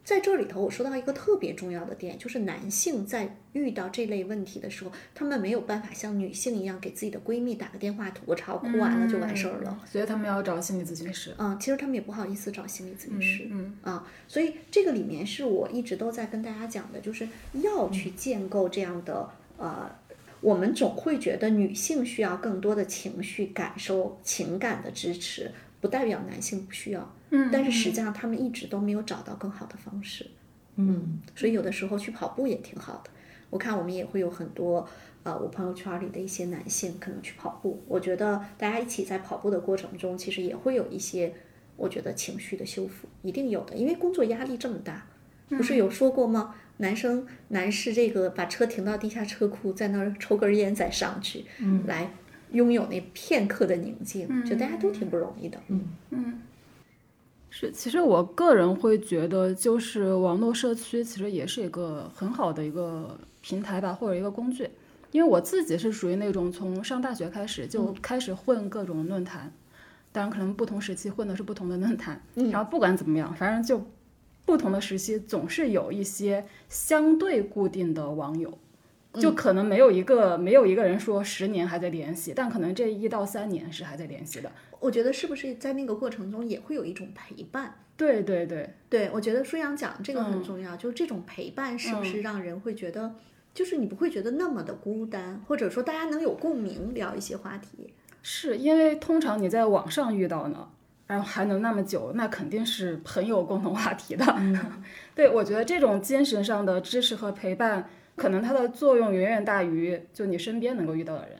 在这里头，我说到一个特别重要的点，就是男性在遇到这类问题的时候，他们没有办法像女性一样给自己的闺蜜打个电话吐个槽，哭完了就完事儿了。所以他们要找心理咨询师。嗯，其实他们也不好意思找心理咨询师。嗯啊，所以这个里面是我一直都在跟大家讲的，就是要去建构这样的呃，我们总会觉得女性需要更多的情绪感受、情感的支持，不代表男性不需要。嗯但是实际上他们一直都没有找到更好的方式。嗯所以有的时候去跑步也挺好的。我看我们也会有很多呃，我朋友圈里的一些男性可能去跑步。我觉得大家一起在跑步的过程中，其实也会有一些，我觉得情绪的修复一定有的，因为工作压力这么大，不是有说过吗？男生男士这个把车停到地下车库，在那儿抽根烟再上去，嗯来拥有那片刻的宁静，就大家都挺不容易的。嗯嗯，是，其实我个人会觉得，就是网络社区其实也是一个很好的一个平台吧，或者一个工具。因为我自己是属于那种从上大学开始就开始混各种论坛，当然可能不同时期混的是不同的论坛，然后不管怎么样，反正就不同的时期总是有一些相对固定的网友。就可能没有一个、没有一个人说十年还在联系，但可能这一到三年是还在联系的。我觉得是不是在那个过程中也会有一种陪伴？对对对，对，我觉得舒阳讲这个很重要，就是这种陪伴是不是让人会觉得，就是你不会觉得那么的孤单，或者说大家能有共鸣，聊一些话题。是因为通常你在网上遇到呢，然后还能那么久，那肯定是很有共同话题的。对，我觉得这种精神上的支持和陪伴，可能它的作用远远大于就你身边能够遇到的人。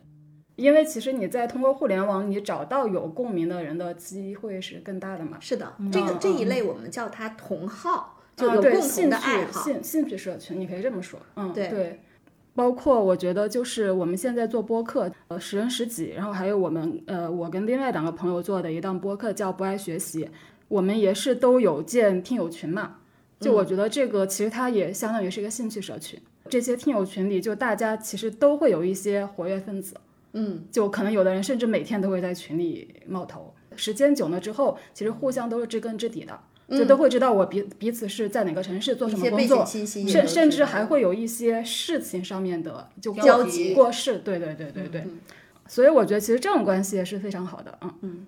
因为其实你在通过互联网，你找到有共鸣的人的机会是更大的嘛。是的，这个这一类我们叫它同好，就有共同的爱好。兴兴趣社群，你可以这么说。嗯，对对。包括我觉得就是我们现在做播客，呃，十人十己，然后还有我们呃，我跟另外两个朋友做的一档播客叫《不爱学习》，我们也是都有建听友群嘛。就我觉得这个其实它也相当于是一个兴趣社群，这些听友群里就大家其实都会有一些活跃分子，嗯，就可能有的人甚至每天都会在群里冒头，时间久了之后，其实互相都是知根知底的。就都会知道我彼彼此是在哪个城市做什么工作甚甚至还会有一些事情上面的就交集。过事，对对对对对。所以我觉得其实这种关系也是非常好的，嗯。嗯。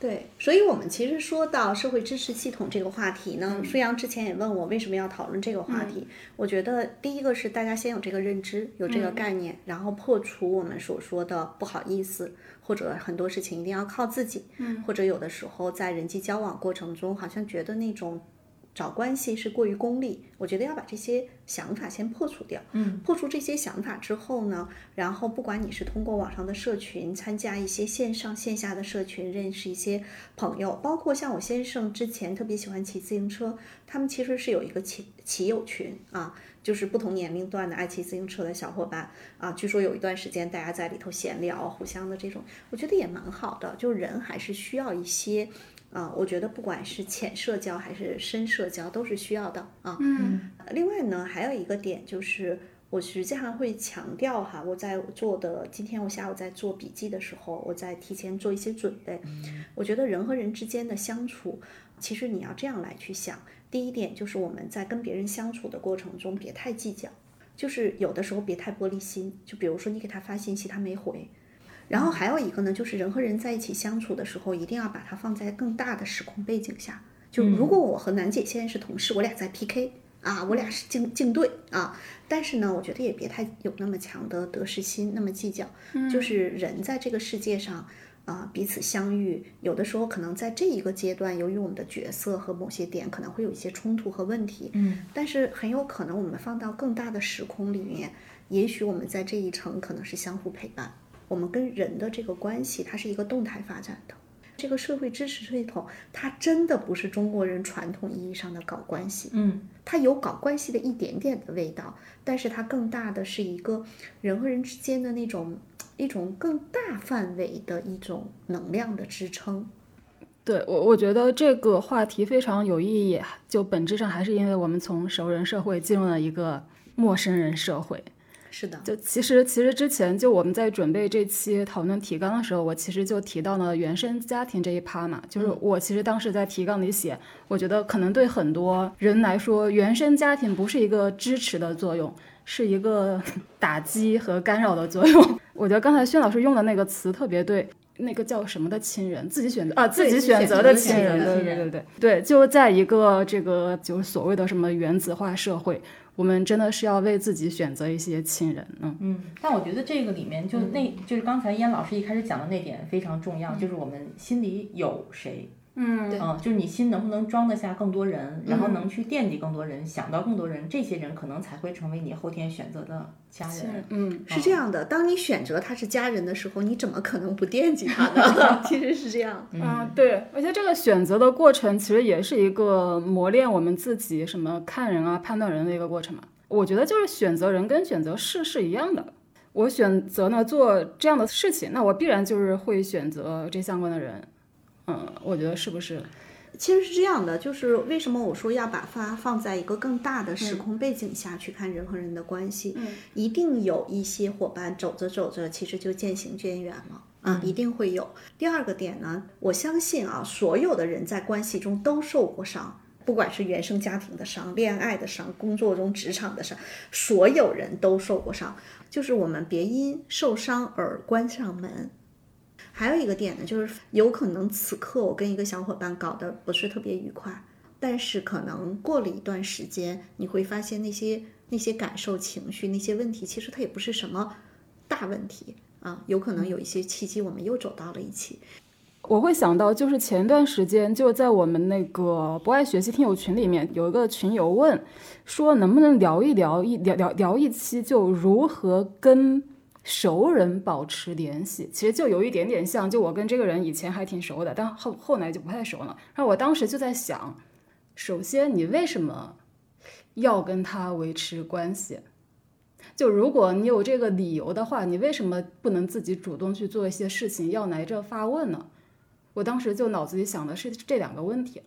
对，所以，我们其实说到社会支持系统这个话题呢，舒阳之前也问我为什么要讨论这个话题。我觉得第一个是大家先有这个认知，有这个概念，然后破除我们所说的不好意思，或者很多事情一定要靠自己，或者有的时候在人际交往过程中，好像觉得那种。找关系是过于功利，我觉得要把这些想法先破除掉。嗯，破除这些想法之后呢，然后不管你是通过网上的社群参加一些线上线下的社群，认识一些朋友，包括像我先生之前特别喜欢骑自行车，他们其实是有一个骑骑友群啊，就是不同年龄段的爱骑自行车的小伙伴啊。据说有一段时间大家在里头闲聊，互相的这种，我觉得也蛮好的。就人还是需要一些。啊，我觉得不管是浅社交还是深社交都是需要的啊。嗯。另外呢，还有一个点就是，我实际上会强调哈，我在做的今天我下午在做笔记的时候，我在提前做一些准备。我觉得人和人之间的相处，其实你要这样来去想。第一点就是我们在跟别人相处的过程中，别太计较，就是有的时候别太玻璃心。就比如说你给他发信息，他没回。然后还有一个呢，就是人和人在一起相处的时候，一定要把它放在更大的时空背景下。就如果我和楠姐现在是同事，我俩在 PK 啊，我俩是竞竞对啊，但是呢，我觉得也别太有那么强的得失心，那么计较。就是人在这个世界上啊，彼此相遇，有的时候可能在这一个阶段，由于我们的角色和某些点可能会有一些冲突和问题。嗯，但是很有可能我们放到更大的时空里面，也许我们在这一层可能是相互陪伴。我们跟人的这个关系，它是一个动态发展的。这个社会支持系统，它真的不是中国人传统意义上的搞关系，嗯，它有搞关系的一点点的味道，但是它更大的是一个人和人之间的那种一种更大范围的一种能量的支撑。对我，我觉得这个话题非常有意义，就本质上还是因为我们从熟人社会进入了一个陌生人社会。是的，就其实其实之前就我们在准备这期讨论提纲的时候，我其实就提到了原生家庭这一趴嘛。就是我其实当时在提纲里写，我觉得可能对很多人来说，原生家庭不是一个支持的作用，是一个 打击和干扰的作用。我觉得刚才薛老师用的那个词特别对，那个叫什么的亲人，自己选择啊，自己选择的亲人，对对对对对，就在一个这个就是所谓的什么原子化社会。我们真的是要为自己选择一些亲人，嗯嗯。但我觉得这个里面就那，就是刚才燕老师一开始讲的那点非常重要，就是我们心里有谁。嗯，嗯，就是你心能不能装得下更多人，然后能去惦记更多人，想到更多人，这些人可能才会成为你后天选择的家人。嗯，是这样的，当你选择他是家人的时候，你怎么可能不惦记他呢？其实是这样。嗯，对，而且这个选择的过程其实也是一个磨练我们自己什么看人啊、判断人的一个过程嘛。我觉得就是选择人跟选择事是一样的。我选择呢做这样的事情，那我必然就是会选择这相关的人。嗯，我觉得是不是？其实是这样的，就是为什么我说要把它放在一个更大的时空背景下去看人和人的关系？嗯，一定有一些伙伴走着走着，其实就渐行渐远了啊，一定会有。第二个点呢，我相信啊，所有的人在关系中都受过伤，不管是原生家庭的伤、恋爱的伤、工作中职场的伤，所有人都受过伤，就是我们别因受伤而关上门。还有一个点呢，就是有可能此刻我跟一个小伙伴搞得不是特别愉快，但是可能过了一段时间，你会发现那些那些感受、情绪、那些问题，其实它也不是什么大问题啊。有可能有一些契机，我们又走到了一起。我会想到，就是前段时间就在我们那个不爱学习听友群里面，有一个群友问说，能不能聊一聊一聊聊聊一期，就如何跟。熟人保持联系，其实就有一点点像，就我跟这个人以前还挺熟的，但后后来就不太熟了。然后我当时就在想，首先你为什么要跟他维持关系？就如果你有这个理由的话，你为什么不能自己主动去做一些事情，要来这发问呢？我当时就脑子里想的是这两个问题。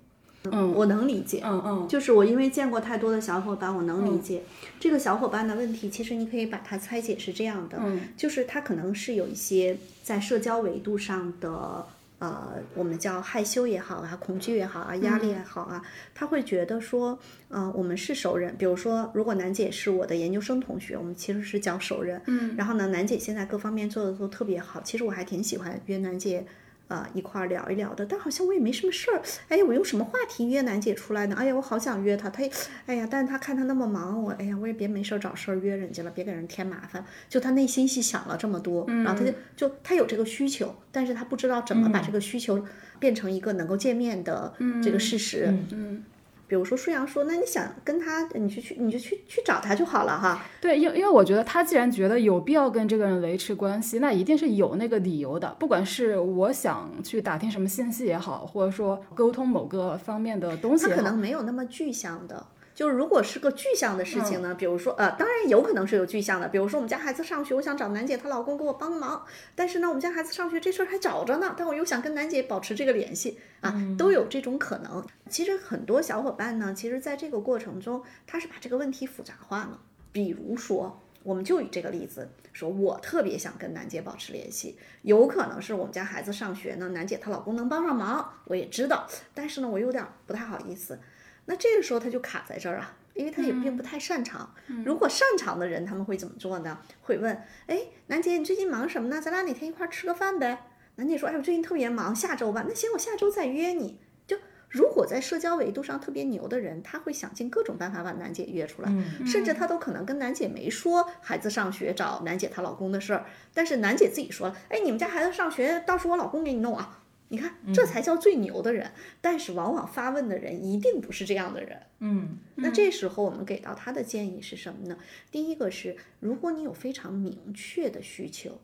嗯，我能理解。嗯嗯，就是我因为见过太多的小伙伴，我能理解这个小伙伴的问题。其实你可以把它拆解是这样的，嗯，就是他可能是有一些在社交维度上的呃，我们叫害羞也好啊，恐惧也好啊，压力也好啊，他会觉得说，呃、我们是熟人。比如说，如果楠姐是我的研究生同学，我们其实是叫熟人。嗯，然后呢，楠姐现在各方面做的都特别好，其实我还挺喜欢约楠姐。呃，一块儿聊一聊的，但好像我也没什么事儿。哎呀，我用什么话题约楠姐出来呢？哎呀，我好想约她，她也，哎呀，但是她看她那么忙，我，哎呀，我也别没事儿找事儿约人家了，别给人添麻烦。就她内心戏想了这么多，然后她就就她有这个需求，但是她不知道怎么把这个需求变成一个能够见面的这个事实。嗯，比如说舒阳说，那你想跟他，你就去，你就去去找他就好了哈。对，因因为我觉得他既然觉得有必要跟这个人维持关系，那一定是有那个理由的。不管是我想去打听什么信息也好，或者说沟通某个方面的东西，他可能没有那么具象的。就是如果是个具象的事情呢，比如说呃，当然有可能是有具象的，比如说我们家孩子上学，我想找楠姐她老公给我帮忙，但是呢，我们家孩子上学这事儿还找着呢，但我又想跟楠姐保持这个联系啊，都有这种可能。其实很多小伙伴呢，其实在这个过程中，他是把这个问题复杂化了。比如说，我们就以这个例子说，我特别想跟楠姐保持联系，有可能是我们家孩子上学呢，楠姐她老公能帮上忙，我也知道，但是呢，我有点不太好意思。那这个时候他就卡在这儿啊，因为他也并不太擅长。如果擅长的人，他们会怎么做呢？会问：哎，楠姐，你最近忙什么呢？咱俩哪天一块儿吃个饭呗？楠姐说：哎，我最近特别忙，下周吧。那行，我下周再约你。就如果在社交维度上特别牛的人，他会想尽各种办法把楠姐约出来，甚至他都可能跟楠姐没说孩子上学找楠姐她老公的事儿，但是楠姐自己说了：哎，你们家孩子上学，到时候我老公给你弄啊。你看，这才叫最牛的人。但是往往发问的人一定不是这样的人。嗯那这时候我们给到他的建议是什么呢？第一个是，如果你有非常明确的需求，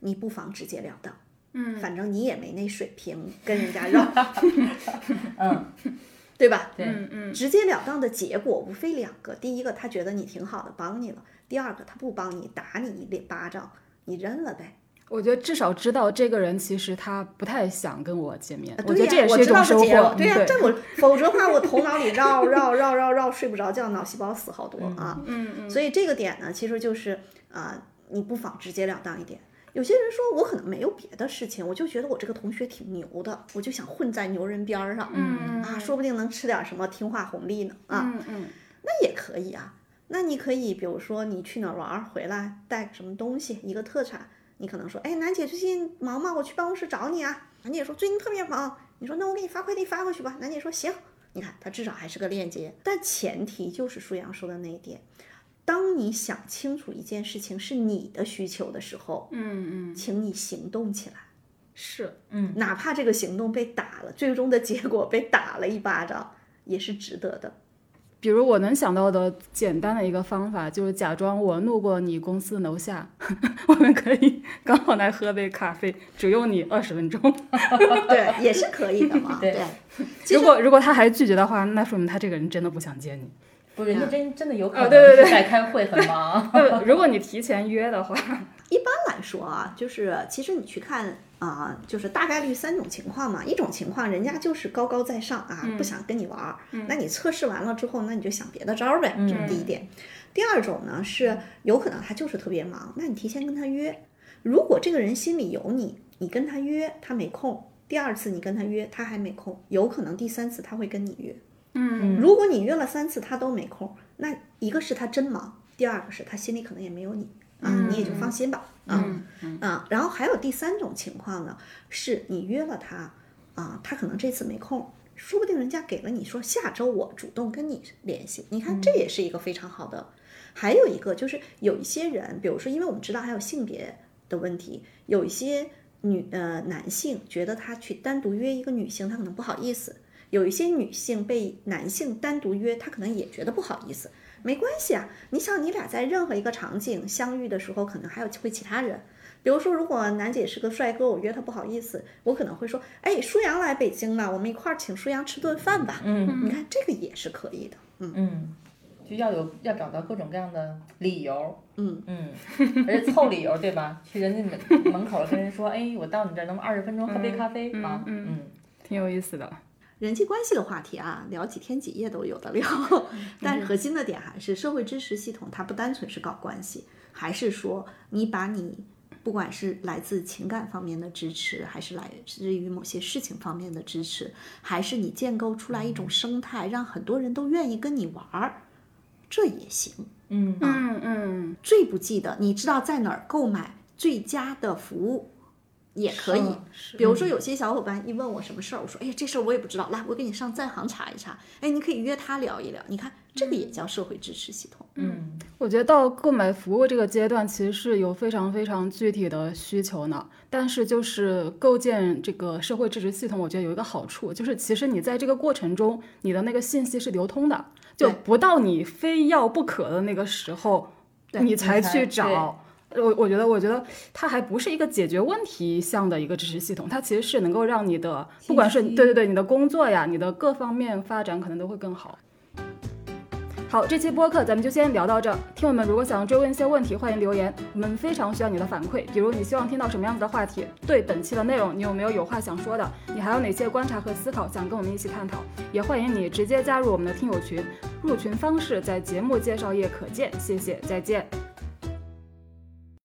你不妨直截了当。嗯，反正你也没那水平跟人家绕，嗯，对吧？对，嗯嗯，直截了当的结果无非两个：第一个，他觉得你挺好的，帮你了；第二个，他不帮你，打你一脸巴掌，你认了呗。我觉得至少知道这个人其实他不太想跟我见面，我觉得这也是一种收获。对呀、嗯这我否则的话，我头脑里绕绕绕绕绕，睡不着觉，脑细胞死好多啊。嗯嗯，所以这个点呢，其实就是啊、你不妨直截了当一点。有些人说我可能没有别的事情，我就觉得我这个同学挺牛的，我就想混在牛人边儿上，嗯啊，说不定能吃点什么听话红利呢啊，嗯嗯那也可以啊。那你可以，比如说你去哪儿玩儿回来带个什么东西，一个特产，你可能说，哎，楠姐最近忙吗？我去办公室找你啊。楠姐说最近特别忙，你说那我给你发快递发过去吧。楠姐说行，你看它至少还是个链接，但前提就是舒阳说的那一点，当你想清楚一件事情是你的需求的时候，嗯嗯，请你行动起来。是，嗯哪怕这个行动被打了，最终的结果被打了一巴掌，也是值得的。比如我能想到的简单的一个方法，就是假装我路过你公司楼下，我们可以 刚好来喝杯咖啡，只用你二十分钟。对，也是可以的嘛。对如果如果他还拒绝的话，那说明他这个人真的不想见你。不是，人家真真的有可哦能对对对是在开会很忙。呃如果你提前约的话，一般来说啊，就是其实你去看啊、就是大概率三种情况嘛。一种情况，人家就是高高在上啊，不想跟你玩儿。那你测试完了之后，那你就想别的招儿呗，这是第一点。第二种呢是有可能他就是特别忙，那你提前跟他约。如果这个人心里有你，你跟他约他没空，第二次你跟他约他还没空，有可能第三次他会跟你约。嗯如果你约了三次他都没空，那一个是他真忙，第二个是他心里可能也没有你啊，你也就放心吧啊。啊，然后还有第三种情况呢，是你约了他啊，他可能这次没空，说不定人家给了你说下周我主动跟你联系，你看这也是一个非常好的。还有一个就是有一些人，比如说，因为我们知道还有性别的问题，有一些女呃男性觉得他去单独约一个女性，他可能不好意思；有一些女性被男性单独约，她可能也觉得不好意思。没关系啊，你想你俩在任何一个场景相遇的时候，可能还有会其他人。比如说，如果楠姐是个帅哥，我约他不好意思，我可能会说，哎，舒阳来北京了，我们一块儿请舒阳吃顿饭吧。嗯你看这个也是可以的。嗯嗯，就要有要找到各种各样的理由。嗯嗯，而且凑理由对吧？去人家门门口跟人说，哎，我到你这儿能二十分钟喝杯咖啡吗？嗯嗯挺有意思的。人际关系的话题啊，聊几天几夜都有的聊。但是核心的点还是社会支持系统，它不单纯是搞关系，还是说你把你不管是来自情感方面的支持，还是来自于某些事情方面的支持，还是你建构出来一种生态，让很多人都愿意跟你玩儿，这也行。嗯嗯嗯，最不济的，你知道在哪儿购买最佳的服务，也可以。比如说，有些小伙伴一问我什么事儿，我说：“哎呀，这事儿我也不知道，来，我给你上在行查一查。”哎，你可以约他聊一聊。你看，这个也叫社会支持系统。嗯，我觉得到购买服务这个阶段，其实是有非常非常具体的需求呢。但是就是构建这个社会支持系统，我觉得有一个好处，就是其实你在这个过程中，你的那个信息是流通的，就不到你非要不可的那个时候，你才去找。我我觉得，我觉得它还不是一个解决问题向的一个支持系统，它其实是能够让你的，不管是对对对，你的工作呀，你的各方面发展可能都会更好。好，这期播客咱们就先聊到这。听友们如果想追问一些问题，欢迎留言，我们非常需要你的反馈。比如你希望听到什么样子的话题？对本期的内容，你有没有有话想说的？你还有哪些观察和思考想跟我们一起探讨？也欢迎你直接加入我们的听友群，入群方式在节目介绍页可见。谢谢，再见。